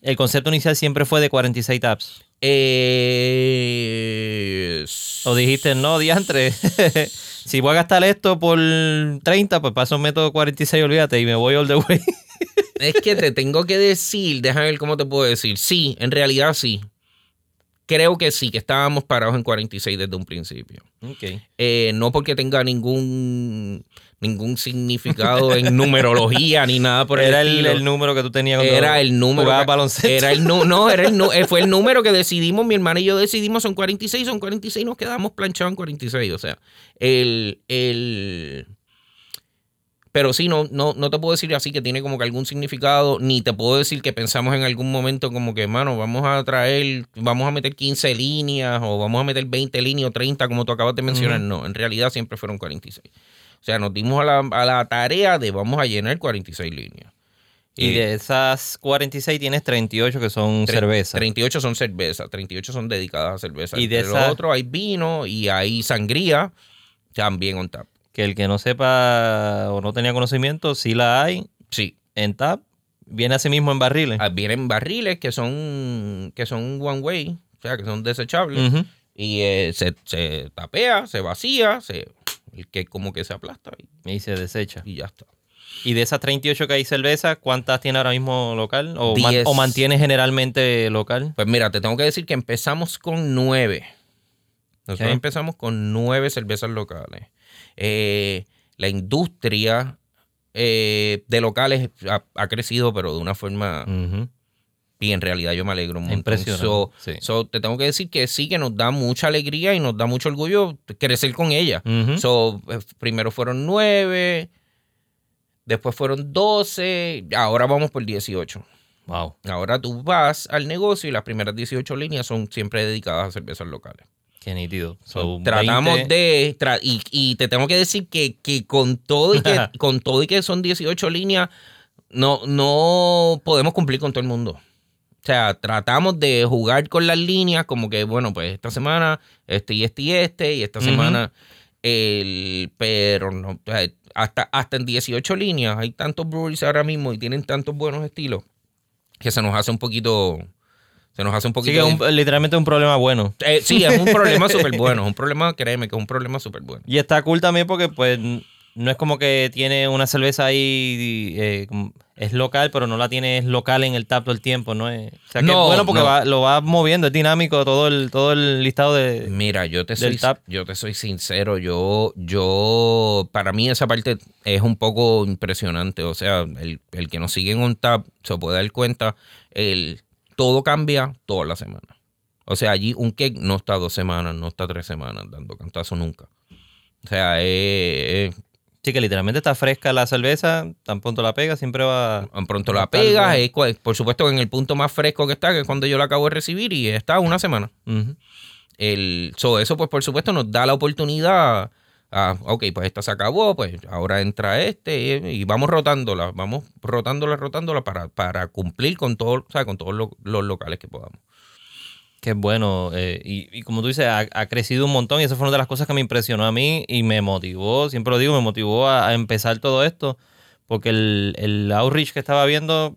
El concepto inicial siempre fue de 46 tabs. Eh... O dijiste, no, diantre. (laughs) si voy a gastar esto por 30, pues paso un método 46, olvídate, y me voy all the way. es que te tengo que decir, déjame ver cómo te puedo decir. Sí, en realidad sí. Creo que sí, que estábamos parados en 46 desde un principio. Okay. Eh, no porque tenga ningún ningún significado en (laughs) numerología ni nada por el estilo. Era el número que tú tenías cuando Era el número. Era el (laughs) no, era el eh, fue el número que decidimos, mi hermana y yo decidimos, son 46, son 46, nos quedamos planchados en 46. O sea, el, el pero sí, no, no, no te puedo decir así que tiene como que algún significado, ni te puedo decir que pensamos en algún momento como que, mano, vamos a traer, vamos a meter 15 líneas o vamos a meter 20 líneas o 30 como tú acabas de mencionar. No, en realidad siempre fueron 46. O sea, nos dimos a la, a la tarea de vamos a llenar 46 líneas. Y de esas 46 tienes 38 que son cerveza. 38 son cerveza, 38 son dedicadas a cerveza. Y de los otros hay vino y hay sangría también on tap que el que no sepa o no tenía conocimiento, sí la hay. Sí. En tap. Viene así mismo en barriles. Ah, vienen barriles que son, que son one way, o sea, que son desechables. Y eh, se, tapea, se vacía, se, el que como que se aplasta. Y, se desecha. Y ya está. Y de esas 38 que hay cerveza, ¿cuántas tiene ahora mismo local? ¿O, ¿O, mantiene generalmente local? Pues mira, te tengo que decir que empezamos con nueve. Nosotros empezamos con nueve cervezas locales. Eh, la industria eh, de locales ha, crecido, pero de una forma... Y en realidad yo me alegro mucho. Impresionante. te tengo que decir que sí, que nos da mucha alegría y nos da mucho orgullo crecer con ella. so, eh, primero fueron nueve, después fueron doce, ahora vamos por dieciocho. Wow. Ahora tú vas al negocio y las primeras 18 líneas son siempre dedicadas a cervezas locales. Qué nítido. So, Tratamos 20 de tra- y, y te tengo que decir que, que con todo y que (laughs) con todo y que son 18 líneas no no podemos cumplir con todo el mundo. O sea, tratamos de jugar con las líneas como que bueno, pues esta semana este y este y este y esta semana el pero no hasta hasta en 18 líneas hay tantos breweries ahora mismo y tienen tantos buenos estilos que se nos hace un poquito se nos hace un Sí, poquito que es un- literalmente un problema bueno. eh, sí, es un problema (laughs) súper bueno. Es un problema, créeme, que es un problema súper bueno. Y está cool también porque, pues, no es como que tiene una cerveza ahí, eh, es local, pero no la tienes local en el tap todo el tiempo, ¿no? Es, o sea, que No, es bueno porque no. va- lo va moviendo, es dinámico todo el, todo el listado de... Mira, yo te Del soy, tap. yo te soy sincero. Yo, yo, para mí esa parte es un poco impresionante. O sea, el, el que nos sigue en un tap se puede dar cuenta. El, todo cambia toda la semana. O sea, allí un cake no está dos semanas, no está tres semanas dando cantazo nunca. O sea, es, es- Sí, que literalmente está fresca la cerveza, tan pronto la pega, siempre va... Tan pronto la bueno. es por supuesto en el punto más fresco que está, que es cuando yo la acabo de recibir y está una semana. El, so, eso pues por supuesto nos da la oportunidad a, ok, pues esta se acabó, pues ahora entra este y, vamos rotándola, vamos rotándola, rotándola para, para cumplir con, todo, sea, con todos lo- los locales que podamos. Qué bueno. eh, y, como tú dices, ha, ha crecido un montón y eso fue una de las cosas que me impresionó a mí y me motivó, siempre lo digo, me motivó a, a empezar todo esto porque el, el outreach que estaba viendo,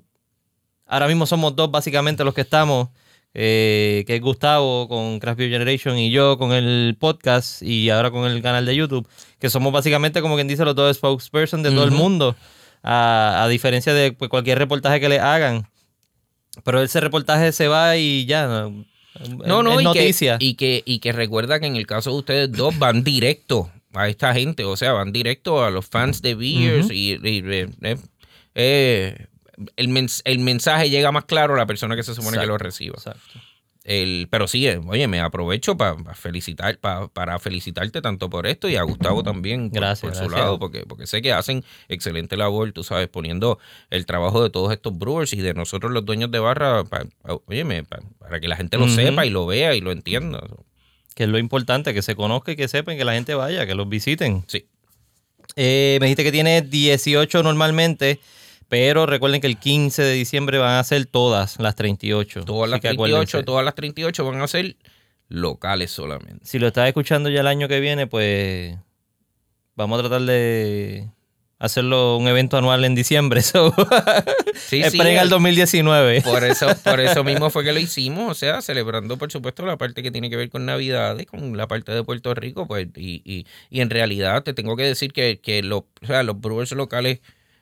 ahora mismo somos dos básicamente los que estamos, eh, que es Gustavo con Craft Beer Generation y yo con el podcast y ahora con el canal de YouTube, que somos básicamente como quien dice los dos spokesperson de todo el mundo, a, a diferencia de pues, cualquier reportaje que le hagan. Pero ese reportaje se va y ya. No, No, y noticia. Que, y, que, y que recuerda que en el caso de ustedes dos van directo a esta gente, o sea, van directo a los fans de Beers y, y, eh, eh, el, mens- el mensaje llega más claro a la persona que se supone que lo reciba. Exacto. El, pero sí, eh, oye, me aprovecho pa- pa felicitar, pa- para felicitarte tanto por esto y a Gustavo también por, Gracias, por su gracias. lado, porque, porque sé que hacen excelente labor, tú sabes, poniendo el trabajo de todos estos brewers y de nosotros los dueños de barra, pa- óyeme, pa- para que la gente lo sepa y lo vea y lo entienda. Que es lo importante, que se conozca y que sepan, que la gente vaya, que los visiten. Sí. Eh, me dijiste que tiene 18 normalmente, pero recuerden que el 15 de diciembre van a ser todas las 38. Todas las que 38, acuérdense. todas las 38 van a ser locales solamente. Si lo estás escuchando ya el año que viene, pues vamos a tratar de hacerlo un evento anual en diciembre. (laughs) So, Sí, sí, esperen al 2019. Por eso, por eso (laughs) mismo fue que lo hicimos, o sea, celebrando por supuesto la parte que tiene que ver con Navidades, con la parte de Puerto Rico, pues, y, y, y en realidad te tengo que decir que, que lo- o sea, los brewers locales,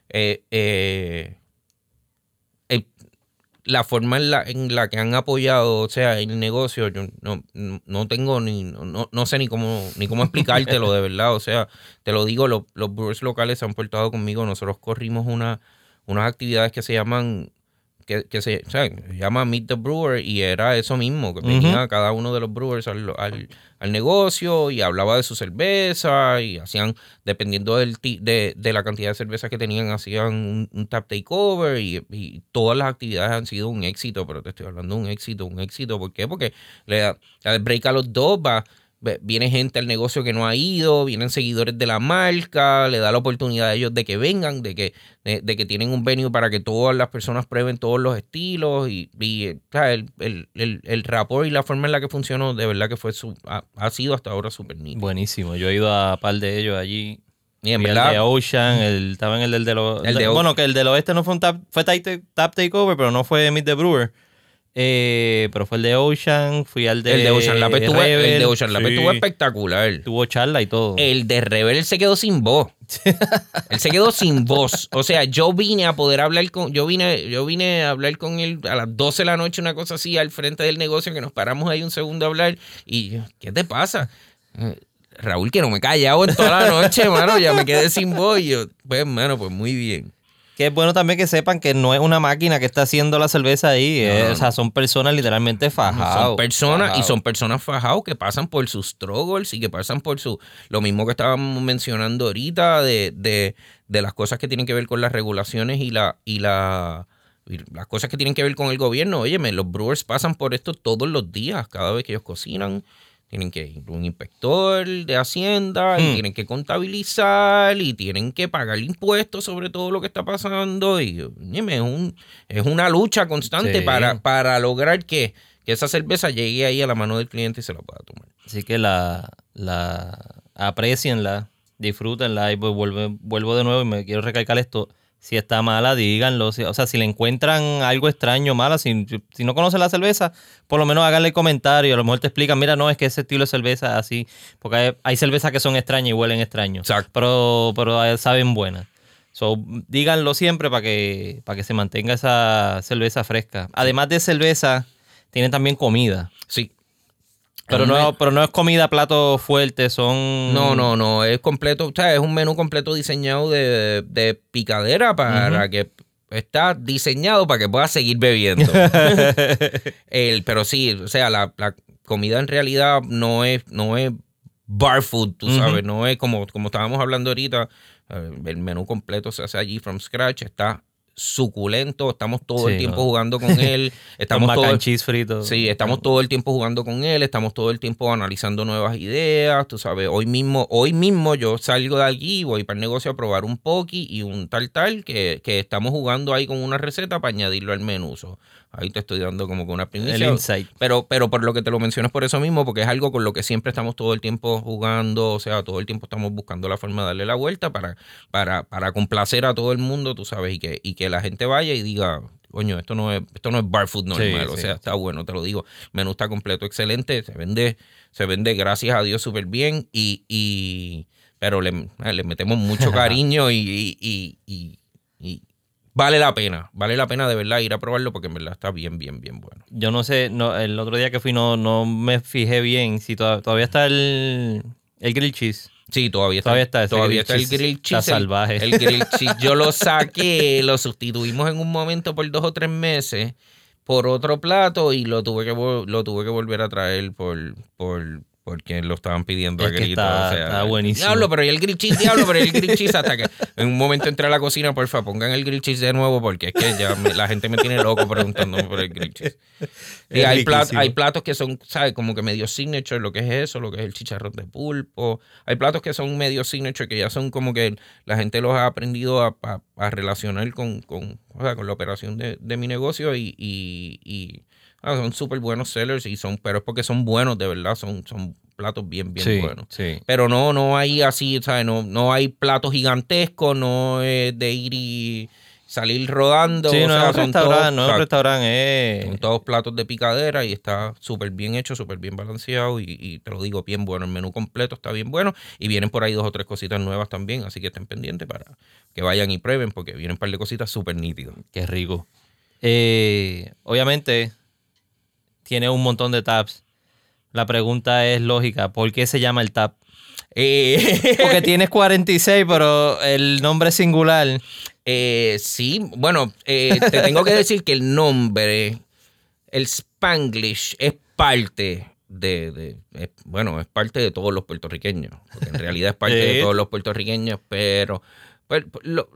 eh, eh, la forma en la, en la que han apoyado, o sea, el negocio, yo no, no- no tengo ni, no, no sé ni cómo, ni cómo explicártelo de verdad, o sea, te lo digo, los, los brewers locales se han portado conmigo, nosotros corrimos una, unas actividades que se llaman que, que se, o sea, se llama Meet the Brewer y era eso mismo, que venía cada uno de los brewers al, al- al negocio y hablaba de su cerveza y hacían, dependiendo del ti- de, de la cantidad de cervezas que tenían, hacían un, un tap takeover y, y todas las actividades han sido un éxito, pero te estoy hablando de un éxito, un éxito, ¿por qué? Porque le da, break a los dos, va, viene gente al negocio que no ha ido, vienen seguidores de la marca, le da la oportunidad a ellos de que vengan, de que, de, de que tienen un venue para que todas las personas prueben todos los estilos y, y, eh, o sea, el, el, el, el rapport y la forma en la que funcionó, de verdad que fue su, ha, ha sido hasta ahora súper nítido. Buenísimo. Yo he ido a par de ellos allí. Y en verdad, de Ocean, el, estaba en el del, del o- El de O- Bueno, que el del oeste no fue un tap, fue tap, tap takeover, pero no fue Meet the Brewer. Eh, pero fue el de Ocean, fui al de el de Ocean Lab estuvo, el de Ocean Lab Sí. estuvo espectacular. Tuvo charla y todo. El de Rebel se quedó sin voz. (laughs) él se quedó sin voz. O sea, yo vine a poder hablar con, yo vine, yo vine a hablar con él a las 12 de la noche, una cosa así, al frente del negocio, que nos paramos ahí un segundo a hablar. Y yo, ¿qué te pasa? Eh, Raúl, que no me he callado en toda la noche, (laughs) mano, ya me quedé sin voz. Y yo, pues, mano, pues muy bien. Que es bueno también que sepan que no es una máquina que está haciendo la cerveza ahí. eh, o sea, son personas literalmente fajadas. Son personas y son personas fajados que pasan por sus struggles y que pasan por su. Lo mismo que estábamos mencionando ahorita de, de, de las cosas que tienen que ver con las regulaciones y la. Y la y las cosas que tienen que ver con el gobierno, óyeme, los brewers pasan por esto todos los días, cada vez que ellos cocinan. Tienen que ir un inspector de Hacienda, y Hmm. tienen que contabilizar, y tienen que pagar impuestos sobre todo lo que está pasando. Y óyeme, es, un, es una lucha constante Sí. para, para lograr que, que esa cerveza llegue ahí a la mano del cliente y se la pueda tomar. Así que la, la aprecienla, disfrútenla y pues vuelvo, vuelvo de nuevo y me quiero recalcar esto. Si está mala, díganlo. Si- o sea, si le encuentran algo extraño, mala, si, si no conocen la cerveza, por lo menos háganle comentario. A lo mejor te explican, mira, no, es que ese estilo de cerveza así. Porque hay, hay cervezas que son extrañas y huelen extraños. Exacto. Pero, pero eh, saben buenas. So, díganlo siempre para que, para que se mantenga esa cerveza fresca. Además de cerveza, tienen también comida. Sí. Pero no, pero no es comida, plato fuerte, son... No, no, no, es completo, o sea, es un menú completo diseñado de, de picadera para que está diseñado para que puedas seguir bebiendo. (laughs) El, pero sí, o sea, la, la comida en realidad no es, no es bar food, tú sabes, no es como, como estábamos hablando ahorita, eh, el menú completo se hace allí from scratch, está suculento, estamos todo el tiempo ¿no? jugando con (laughs) él, estamos todo, cheese frito. Sí, estamos todo el tiempo jugando con él, estamos todo el tiempo analizando nuevas ideas, tú sabes, hoy mismo, hoy mismo yo salgo de allí y voy para el negocio a probar un poki y un tal tal que, que estamos jugando ahí con una receta para añadirlo al menú. So, ahí te estoy dando como que una El primicia. insight. Pero, pero por lo que te lo mencionas por eso mismo, porque es algo con lo que siempre estamos todo el tiempo jugando, o sea, todo el tiempo estamos buscando la forma de darle la vuelta para, para, para complacer a todo el mundo, tú sabes, y que, y que la gente vaya y diga, coño, esto no es, esto no es bar food normal, Sí, o sí. sea, está bueno, te lo digo. El menú está completo, excelente, se vende, se vende, gracias a Dios, súper bien, y, y pero le, le metemos mucho (laughs) cariño y vale la pena, vale la pena de verdad ir a probarlo porque en verdad está bien, bien, bien bueno. Yo no sé, no, el otro día que fui no, no me fijé bien si toda- todavía está el, el grill cheese. Sí, todavía está. Todavía está ese todavía grill está el cheese. grill Está cheese. el- salvaje. El, grill (laughs) cheese. Yo lo saqué, lo sustituimos en un momento por dos o tres meses por otro plato y lo tuve que lo tuve que volver a traer por por porque lo estaban pidiendo Es a gritos. está- o sea, está buenísimo. Diablo, pero ¿y el grill cheese? Diablo, pero ¿y el grill cheese? Hasta que en un momento entré a la cocina, porfa, pongan el grill cheese de nuevo porque es que ya me- la gente me tiene loco preguntándome por el grill cheese. (laughs) Y hay, platos que son, ¿sabes? Como que medio signature, lo que es eso, lo que es el chicharrón de pulpo. Hay platos que son medio signature, que ya son como que la gente los ha aprendido a, a- a relacionar con, con, o sea, con la operación de, de mi negocio y, y- y, ah, son súper buenos sellers, y son, pero es porque son buenos, de verdad, son, son platos bien, bien sí, buenos. sí. Pero no, no hay así, ¿sabes? No, no hay platos gigantescos, no es de ir y salir rodando. Sí, o no sea, es un son todos- restaurante, no es un restaurante, Son es... todos platos de picadera y está súper bien hecho, súper bien balanceado y, y te lo digo, bien bueno. El menú completo está bien bueno y vienen por ahí dos o tres cositas nuevas también, así que estén pendientes para que vayan y prueben porque vienen un par de cositas súper nítidas. Qué rico. Eh, obviamente, tiene un montón de tabs. La pregunta es lógica. ¿Por qué se llama el tab? Eh, (laughs) Porque tienes 46, pero el nombre es singular. eh, sí, bueno, eh, te tengo que decir que el nombre, el Spanglish, es parte de, de- es- bueno, es parte de todos los puertorriqueños, porque en realidad es parte de todos los puertorriqueños, pero lo-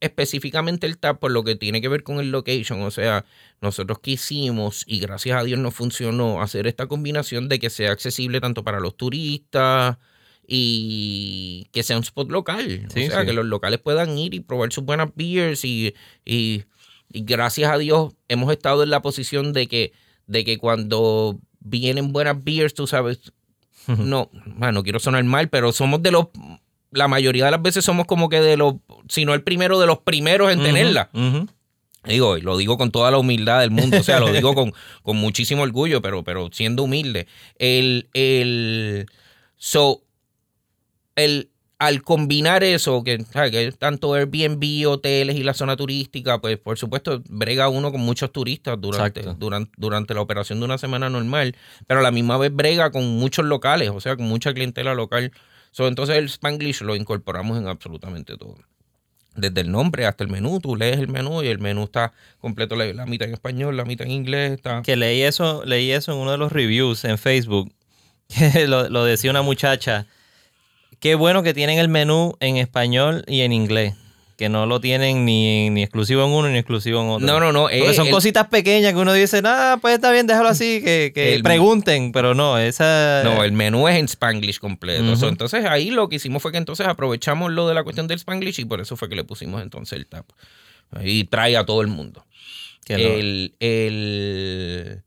específicamente el TAP por lo que tiene que ver con el location, o sea, nosotros quisimos y gracias a Dios nos funcionó hacer esta combinación de que sea accesible tanto para los turistas y que sea un spot local, Sí, o sea, sí. que los locales puedan ir y probar sus buenas beers y, y, y gracias a Dios hemos estado en la posición de que, de que cuando vienen buenas beers, tú sabes, no, bueno, no quiero sonar mal, pero somos de los, la mayoría de las veces somos como que de los, si no el primero de los primeros en tenerla. Digo, y lo digo con toda la humildad del mundo, o sea, lo digo (laughs) con, con muchísimo orgullo, pero, pero siendo humilde. El, el, so, el, al combinar eso, que, que tanto Airbnb, hoteles y la zona turística, pues por supuesto brega uno con muchos turistas durante, durante, durante la operación de una semana normal, pero a la misma vez brega con muchos locales, o sea, con mucha clientela local. So, entonces el Spanglish lo incorporamos en absolutamente todo desde el nombre hasta el menú, tú lees el menú y el menú está completo, la, mitad en español, la mitad en inglés, está... Que leí eso, leí eso en uno de los reviews en Facebook. (laughs) Que lo decía una muchacha. Qué bueno que tienen el menú en español y en inglés. Que no lo tienen ni, ni exclusivo en uno ni exclusivo en otro. No, no, no. Porque eh, son el- cositas pequeñas que uno dice, ah, pues está bien, déjalo así, que, que El- pregunten, pero no, esa... No, el menú es en Spanglish completo. So, entonces ahí lo que hicimos fue que entonces aprovechamos lo de la cuestión del Spanglish y por eso fue que le pusimos entonces el tap. Ahí trae a todo el mundo. el, el-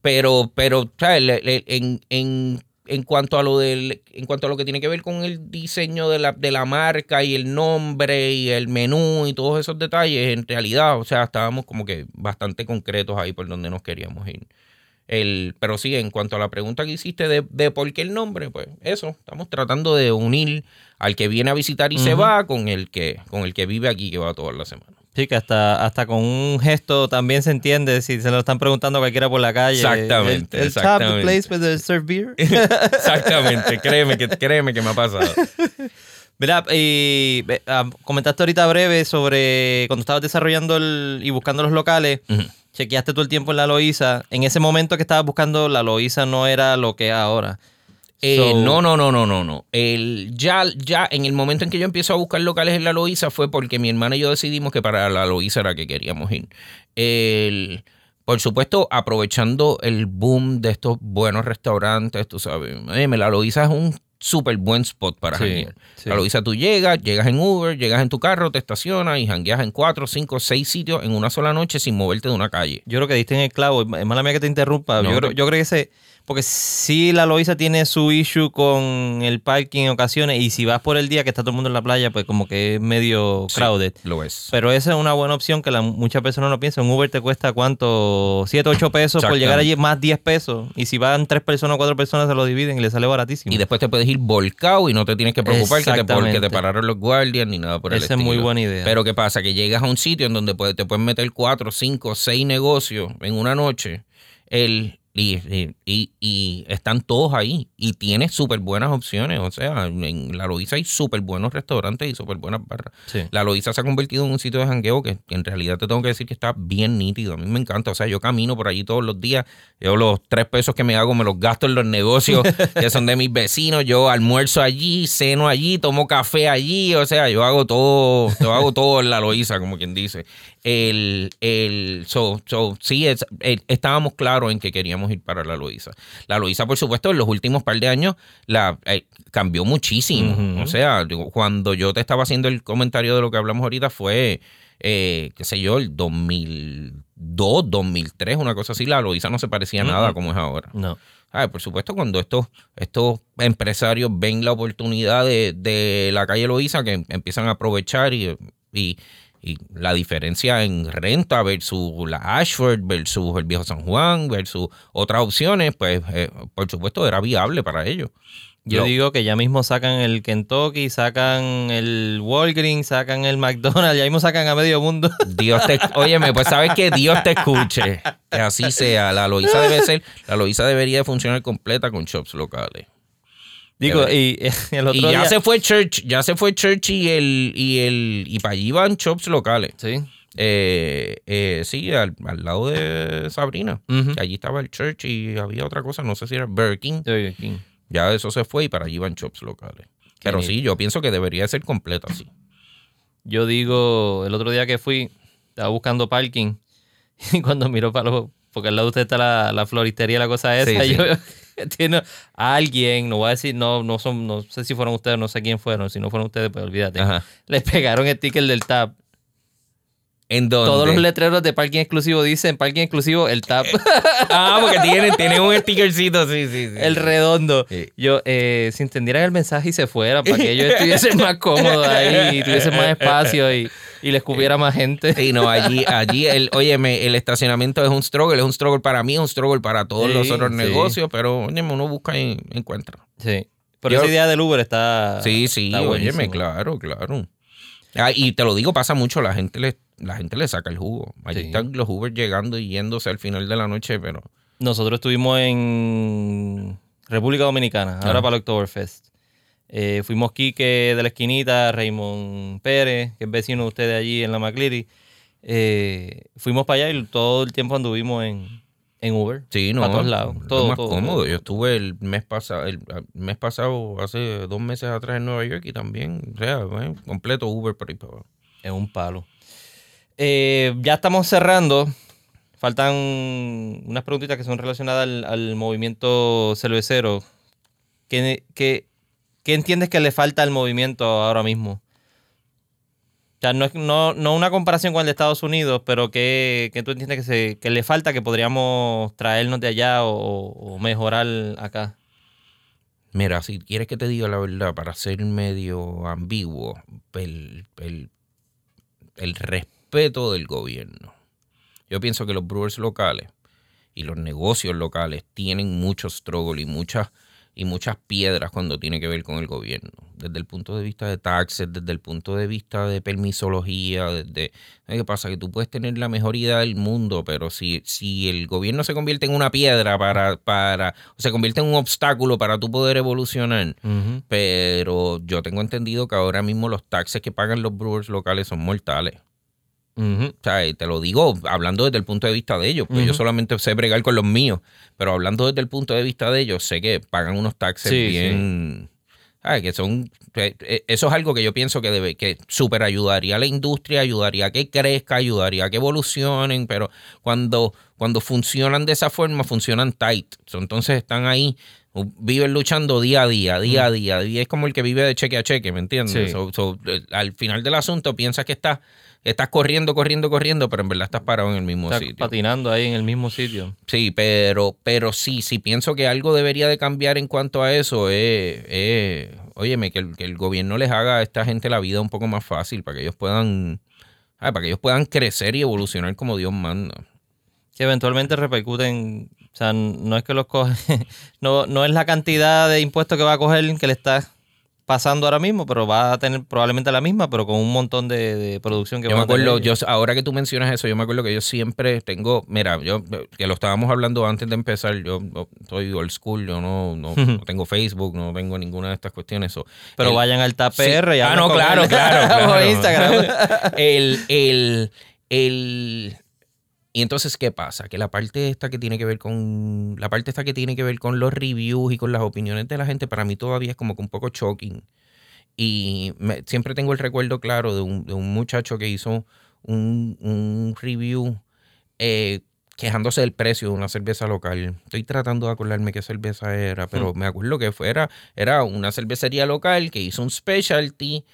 pero, pero, o sea, en, en, en cuanto a lo del, en cuanto a lo que tiene que ver con el diseño de la, de la marca y el nombre y el menú y todos esos detalles, en realidad, o sea, estábamos como que bastante concretos ahí por donde nos queríamos ir. El, pero sí, en cuanto a la pregunta que hiciste de, de por qué el nombre, pues eso, estamos tratando de unir al que viene a visitar y se va con el que, con el que vive aquí que va toda la semana. Sí, que hasta, hasta con un gesto también se entiende si se lo están preguntando a cualquiera por la calle. Exactamente, El, el exactamente. the place where they serve beer. (laughs) Exactamente, créeme que, créeme que me ha pasado. Mira, y ah, comentaste ahorita breve sobre cuando estabas desarrollando el, y buscando los locales, Ujú. chequeaste todo el tiempo en la Loíza. En ese momento que estabas buscando, la Loíza no era lo que es ahora. Eh, So- no, no, no, no, no, no. El, ya, ya en el momento en que yo empiezo a buscar locales en la Loíza fue porque mi hermana y yo decidimos que para la Loíza era que queríamos ir. El, por supuesto, aprovechando el boom de estos buenos restaurantes, tú sabes. La Loíza es un súper buen spot para Sí, janguear. sí. La Loíza tú llegas, llegas en Uber, llegas en tu carro, te estacionas y jangueas en cuatro, cinco, seis sitios en una sola noche sin moverte de una calle. Yo creo que diste en el clavo. Es mala mía que te interrumpa. No, yo, creo, yo creo que ese. Porque sí, la Loíza tiene su issue con el parking en ocasiones. Y si vas por el día que está todo el mundo en la playa, pues como que es medio Sí, crowded. Lo es. Pero esa es una buena opción que la, muchas personas no piensan. Un Uber te cuesta cuánto? 7, 8 pesos por llegar allí, más 10 pesos. Y si van 3 personas o 4 personas, se lo dividen y le sale baratísimo. Y después te puedes ir volcado y no te tienes que preocupar que te, porque te pararon los guardias ni nada por el Esa es estilo. muy buena idea. Pero ¿qué pasa? Que llegas a un sitio en donde te pueden meter cuatro, cinco, seis negocios en una noche el, y, y- y- están todos ahí y tienes súper buenas opciones. O sea, en la Loíza hay súper buenos restaurantes y súper buenas barras. Sí. La Loíza se ha convertido en un sitio de jangueo que, que en realidad te tengo que decir que está bien nítido. A mí me encanta. O sea, yo camino por allí todos los días. Yo los tres pesos que me hago me los gasto en los negocios (laughs) que son de mis vecinos. Yo almuerzo allí, ceno allí, tomo café allí. O sea, yo hago todo, yo hago todo en la Loíza, como quien dice. El, el, so, so, sí, es- eh, estábamos claros en que queríamos ir para la Loíza. La Loíza, por supuesto, en los últimos par de años la, eh, cambió muchísimo. O sea, cuando yo te estaba haciendo el comentario de lo que hablamos ahorita fue, eh, qué sé yo, el 2002, 2003, una cosa así. La Loíza no se parecía nada como es ahora. No. Ah, por supuesto, cuando estos, estos empresarios ven la oportunidad de, de la calle Loíza, que empiezan a aprovechar y, y- y la diferencia en renta versus la Ashford, versus el viejo San Juan, versus otras opciones, pues eh, por supuesto era viable para ellos. Yo digo que ya mismo sacan el Kentucky, sacan el Walgreens, sacan el McDonald's, ya mismo sacan a medio mundo. (laughs) Dios te, óyeme, pues sabes que Dios te escuche. Que así sea. La Loíza debe ser, la Loíza debería de funcionar completa con shops locales. Digo, y (laughs) el otro Y ya día... se fue Church, ya se fue Church y el, y el, y para allí van shops locales. Sí. Eh, eh, sí, al, al lado de Sabrina. Allí estaba el Church y había otra cosa, no sé si era Burger King. Burger King. Ya eso se fue y para allí van shops locales. Pero sí, yo pienso que debería ser completa así. Yo digo, el otro día que fui, estaba buscando parking (laughs) y cuando miro para los... Porque al lado de usted está la, la floristería, la cosa esa. Sí, sí. yo (laughs) tiene a alguien, no voy a decir, no, no son, no sé si fueron ustedes, no sé quién fueron. Si no fueron ustedes, pues olvídate. Ajá. Les pegaron el ticket del TAP. ¿En dónde? Todos los letreros de parking exclusivo dicen parking exclusivo, el TAP. Ah, porque tienen, tienen un stickercito, sí, sí, sí. el redondo. Sí. Yo, eh, si entendieran el mensaje y se fueran, para que ellos (laughs) estuviesen más cómodos ahí y tuviesen más espacio y, y les cubiera más gente. Sí, no, allí, (laughs) allí, el, óyeme, el estacionamiento es un struggle, es un struggle para mí, es un struggle para todos Sí, los otros sí. negocios, pero óyeme, uno busca y encuentra. Sí. Pero Yo- esa idea del Uber está. Sí, sí, está óyeme, claro, claro. Ah, y te lo digo, pasa mucho, la gente le, la gente le saca el jugo. Allí Sí. están los Uber llegando y yéndose al final de la noche, pero Nosotros estuvimos en República Dominicana, ahora Ajá. para el Oktoberfest. Eh, fuimos Quique de la esquinita, Raymond Pérez, que es vecino de ustedes allí en la McLeary. Eh, fuimos para allá y todo el tiempo anduvimos en, en Uber. sí, no. Para todos lados. es Todo, más todo, cómodo. todo. Yo estuve el mes pasado, el, mes pasado, hace dos meses atrás en Nueva York y también, o sea, eh, completo Uber por ahí para abajo. Es un palo. Eh, ya estamos cerrando. Faltan unas preguntitas que son relacionadas al, al movimiento cervecero. ¿Qué, qué, qué entiendes que le falta al movimiento ahora mismo? O sea, no, no, no una comparación con el de Estados Unidos, pero ¿qué, qué tú entiendes que, se, que le falta que podríamos traernos de allá o, o mejorar acá? Mira, si quieres que te diga la verdad, para ser medio ambiguo, el, el- el respeto del gobierno. Yo pienso que los brewers locales y los negocios locales tienen mucho struggle y muchas y muchas piedras cuando tiene que ver con el gobierno. Desde el punto de vista de taxes, desde el punto de vista de permisología, desde... ¿sabes ¿Qué pasa? Que tú puedes tener la mejor idea del mundo, pero si, si el gobierno se convierte en una piedra para... para o se convierte en un obstáculo para tú poder evolucionar, pero yo tengo entendido que ahora mismo los taxes que pagan los brewers locales son mortales. O sea, te lo digo hablando desde el punto de vista de ellos, porque yo solamente sé bregar con los míos, pero hablando desde el punto de vista de ellos, sé que pagan unos taxes Sí, bien... ¿sabes? Que son... que- eh, Eso es algo que yo pienso que debe que super ayudaría a la industria, ayudaría a que crezca, ayudaría a que evolucionen, pero cuando, cuando funcionan de esa forma, funcionan tight. Entonces están ahí, viven luchando día a día, día a día, y es como el que vive de cheque a cheque, ¿me entiendes? Sí. So- so, eh, al final del asunto piensas que estás, estás corriendo, corriendo, corriendo, pero en verdad estás parado en el mismo Está sitio. patinando ahí en el mismo sitio. Sí, pero, pero sí, sí pienso que algo debería de cambiar en cuanto a eso. Es, es, óyeme, que el, que el gobierno les haga a esta gente la vida un poco más fácil para que ellos puedan, ah, para que ellos puedan crecer y evolucionar como Dios manda. que eventualmente repercuten. O sea, no es que los coge, (laughs) no, no es la cantidad de impuestos que va a coger que le está pasando ahora mismo, pero va a tener probablemente la misma, pero con un montón de, de producción que Yo van me a tener acuerdo, yo, ahora que tú mencionas eso, yo me acuerdo que yo siempre tengo, mira, yo que lo estábamos hablando antes de empezar, yo soy old school, yo no, no, (laughs) no tengo Facebook, no tengo ninguna de estas cuestiones. so, Pero el- vayan al TAPR Sí. y Ah, no, claro, claro, (laughs) claro. Instagram. (laughs) el, el, el, y entonces, ¿qué pasa? Que la parte esta que tiene que ver con, la parte esta que tiene que ver con los reviews y con las opiniones de la gente, para mí todavía es como que un poco shocking. Y me- siempre tengo el recuerdo claro de un, de un muchacho que hizo un, un review eh, quejándose del precio de una cerveza local. Estoy tratando de acordarme qué cerveza era, pero me acuerdo que fuera, era una cervecería local que hizo un specialty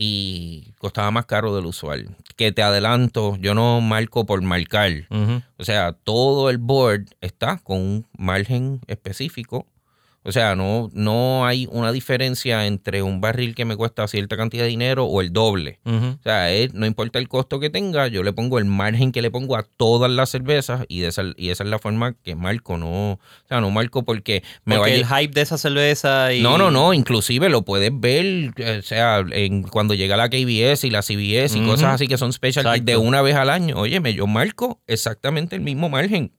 y costaba más caro del usual. Que te adelanto, yo no marco por marcar. O sea, todo el board está con un margen específico. O sea, no, no hay una diferencia entre un barril que me cuesta cierta cantidad de dinero o el doble. O sea, es- no importa el costo que tenga, yo le pongo el margen que le pongo a todas las cervezas y, de esa, y esa es la forma que marco. No, o sea, no marco porque me Porque vaya... el hype de esa cerveza y... No, no, no, inclusive lo puedes ver, eh, o sea, en, cuando llega la KBS y la CBS y cosas así que son specialties de una vez al año. Óyeme, yo marco exactamente el mismo margen.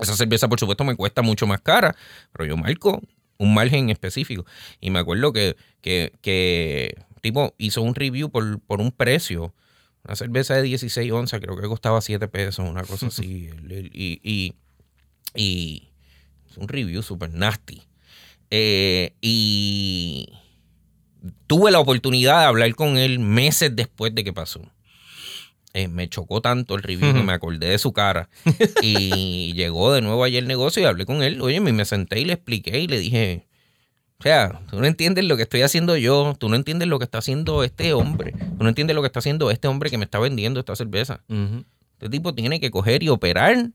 Esa cerveza, por supuesto, me cuesta mucho más cara, pero yo marco un margen específico. Y me acuerdo que, que, que tipo hizo un review por, por un precio. Una cerveza de 16 onzas, creo que costaba 7 pesos, una cosa así. (laughs) Y, y, y es un review super nasty. Eh, y tuve la oportunidad de hablar con él meses después de que pasó. Eh, me chocó tanto el review que me acordé de su cara. (laughs) y llegó de nuevo ayer el negocio y hablé con él. Oye, me senté y le expliqué y le dije, o sea, tú no entiendes lo que estoy haciendo yo, tú no entiendes lo que está haciendo este hombre, tú no entiendes lo que está haciendo este hombre que me está vendiendo esta cerveza. Este tipo tiene que coger y operar,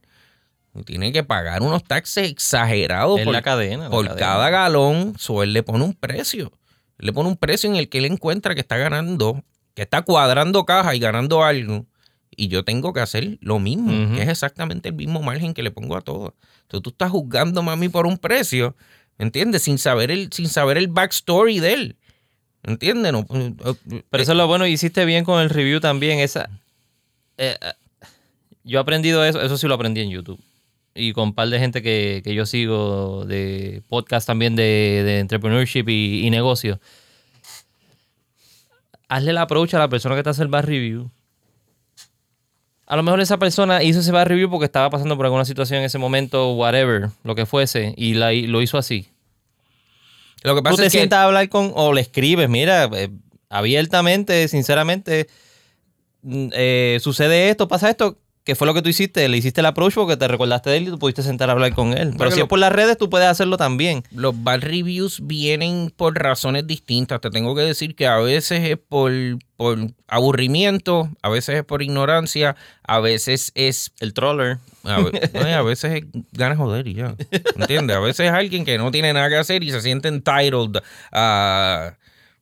y tiene que pagar unos taxes exagerados por, la cadena. la por cadena. cada galón, so él le pone un precio. Él le pone un precio en el que él encuentra que está ganando, que está cuadrando caja y ganando algo. Y yo tengo que hacer lo mismo, que es exactamente el mismo margen que le pongo a todo. Entonces tú estás juzgando a mí por un precio, ¿me entiendes? Sin saber el, sin saber el backstory de él. ¿Entiendes? No, Pero eso es lo bueno, hiciste bien con el review también. Esa, eh, eh, yo he aprendido eso, eso sí lo aprendí en YouTube. Y con un par de gente que, que yo sigo de podcast también de, de entrepreneurship y, y negocio. Hazle el approach a la persona que te hace el bar review. A lo mejor esa persona hizo ese bar review porque estaba pasando por alguna situación en ese momento, whatever, lo que fuese, y, la, y lo hizo así. Lo que Tú pasa te es que sientas a hablar con, o le escribes, mira, eh, abiertamente, sinceramente, mm, eh, sucede esto, pasa esto, ¿qué fue lo que tú hiciste? Le hiciste el approach porque te recordaste de él y tú pudiste sentar a hablar con él. Pero si lo- es por las redes, tú puedes hacerlo también. Los bad reviews vienen por razones distintas. Te tengo que decir que a veces es por, por aburrimiento, a veces es por ignorancia, a veces es El troller. A, no, veces es ganas de joder y ya. ¿Entiendes? A veces es alguien que no tiene nada que hacer y se siente entitled a.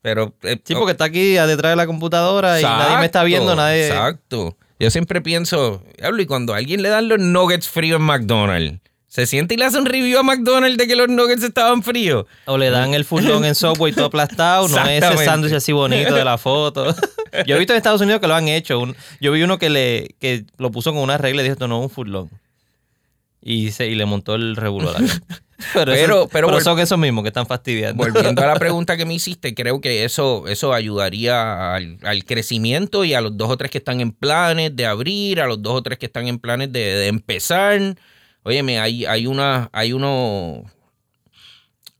Pero. eh, Sí, porque está aquí detrás de la computadora y nadie me está viendo, nadie. Exacto. Yo siempre pienso, diablo, y cuando a alguien le dan los nuggets fríos en McDonald's, ¿se siente y le hace un review a McDonald's de que los nuggets estaban fríos? O le dan el furlón en Subway todo aplastado, no es ese sándwich así bonito de la foto. (laughs) Yo he visto en Estados Unidos que lo han hecho. Un- yo vi uno que le que lo puso con una regla y dijo, esto no es un furlón. Y, se, y le montó el regular. (laughs) Pero, (laughs) Pero- eso- pero pero son esos mismos que están fastidiando. Volviendo a la (laughs) pregunta que me hiciste, creo que eso, eso ayudaría al, al crecimiento y a los dos o tres que están en planes de abrir, a los dos o tres que están en planes de, de empezar. Óyeme, hay, hay una, hay uno,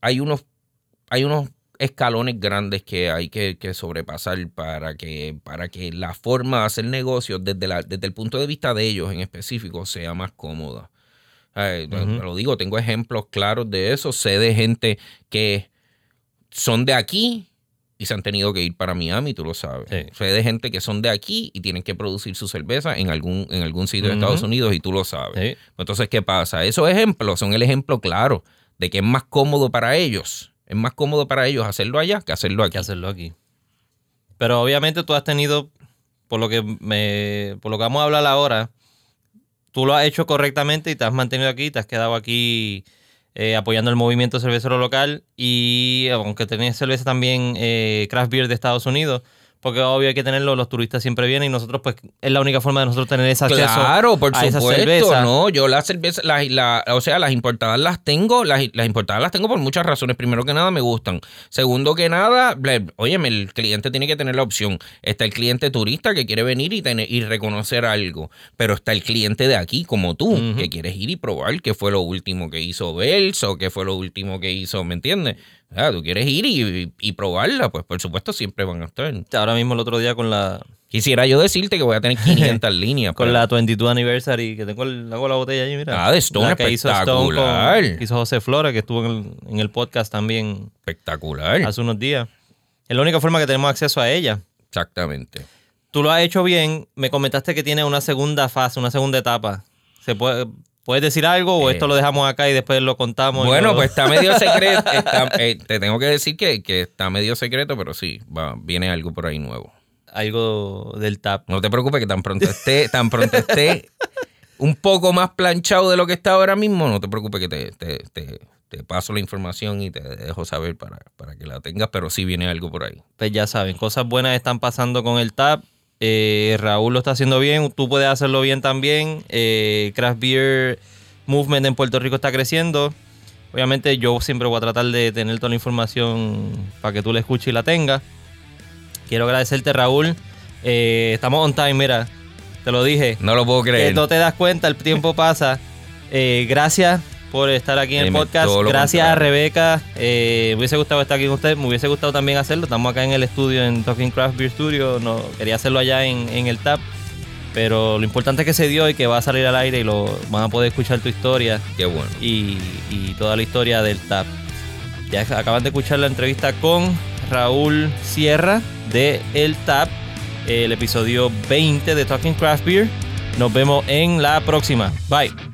hay unos, hay unos escalones grandes que hay que, que sobrepasar para que, para que la forma de hacer negocios desde, la, desde el punto de vista de ellos en específico sea más cómoda. Lo digo, tengo ejemplos claros de eso. Sé de gente que son de aquí y se han tenido que ir para Miami, tú lo sabes. Sí. Sé de gente que son de aquí y tienen que producir su cerveza en algún, en algún sitio de. Estados Unidos y tú lo sabes. Sí. Entonces, ¿qué pasa? Esos ejemplos son el ejemplo claro de que es más cómodo para ellos. Es más cómodo para ellos hacerlo allá que hacerlo aquí. que hacerlo aquí. Pero obviamente tú has tenido, por lo que me, por lo que vamos a hablar ahora, tú lo has hecho correctamente y te has mantenido aquí, te has quedado aquí eh, apoyando el movimiento cervecero local y aunque tenés cerveza también eh, craft beer de Estados Unidos, porque obvio hay que tenerlo, los turistas siempre vienen y nosotros pues es la única forma de nosotros tener ese acceso Claro, por a supuesto, no, yo las cervezas, las, la- o sea, las importadas las tengo, las, las importadas las tengo por muchas razones. Primero que nada, me gustan. Segundo que nada, óyeme, el cliente tiene que tener la opción. Está el cliente turista que quiere venir y, tener, y reconocer algo, pero está el cliente de aquí, como tú, que quieres ir y probar qué fue lo último que hizo Bells o qué fue lo último que hizo, ¿me entiendes? Sea, tú quieres ir y, y probarla, pues por supuesto siempre van a estar. Ahora mismo el otro día con la Quisiera yo decirte que voy a tener (laughs) 500 líneas. con pero- la 22 anniversary que tengo el, hago la botella allí, mira. Ah, de Stone, La que hizo Stone con- que hizo José Flora, que estuvo en el, en el podcast también Espectacular. hace unos días. Es la única forma que tenemos acceso a ella. Exactamente. Tú lo has hecho bien. Me comentaste que tiene una segunda fase, una segunda etapa. ¿Se puede, ¿Puedes decir algo o Eh, esto lo dejamos acá y después lo contamos? Bueno, lo- pues está medio secreto. (laughs) está- eh, te tengo que decir que, que está medio secreto, pero sí, va, viene algo por ahí nuevo. Algo del tap. No te preocupes que tan pronto esté, tan pronto esté un poco más planchado de lo que está ahora mismo, no te preocupes que te, te- te- te paso la información y te dejo saber para, para que la tengas, pero sí viene algo por ahí. Pues ya saben, cosas buenas están pasando con el tap. Eh, Raúl lo está haciendo bien, tú puedes hacerlo bien también. Eh, Craft Beer Movement en Puerto Rico está creciendo. Obviamente yo siempre voy a tratar de tener toda la información para que tú la escuches y la tengas. Quiero agradecerte Raúl. Eh, estamos on time, mira, te lo dije. No lo puedo creer. no te das cuenta, el tiempo pasa. Gracias por estar aquí en el podcast. Gracias a. Rebeca. Eh, me hubiese gustado estar aquí con ustedes. Me hubiese gustado también hacerlo. Estamos acá en el estudio, en Talking Craft Beer Studio. No, quería hacerlo allá en, en el TAP. Pero lo importante es que se dio y que va a salir al aire y lo van a poder escuchar tu historia Qué bueno. y, y toda la historia del TAP. Ya acaban de escuchar la entrevista con Raúl Sierra de El TAP, el episodio 20 de Talking Craft Beer. Nos vemos en la próxima. Bye.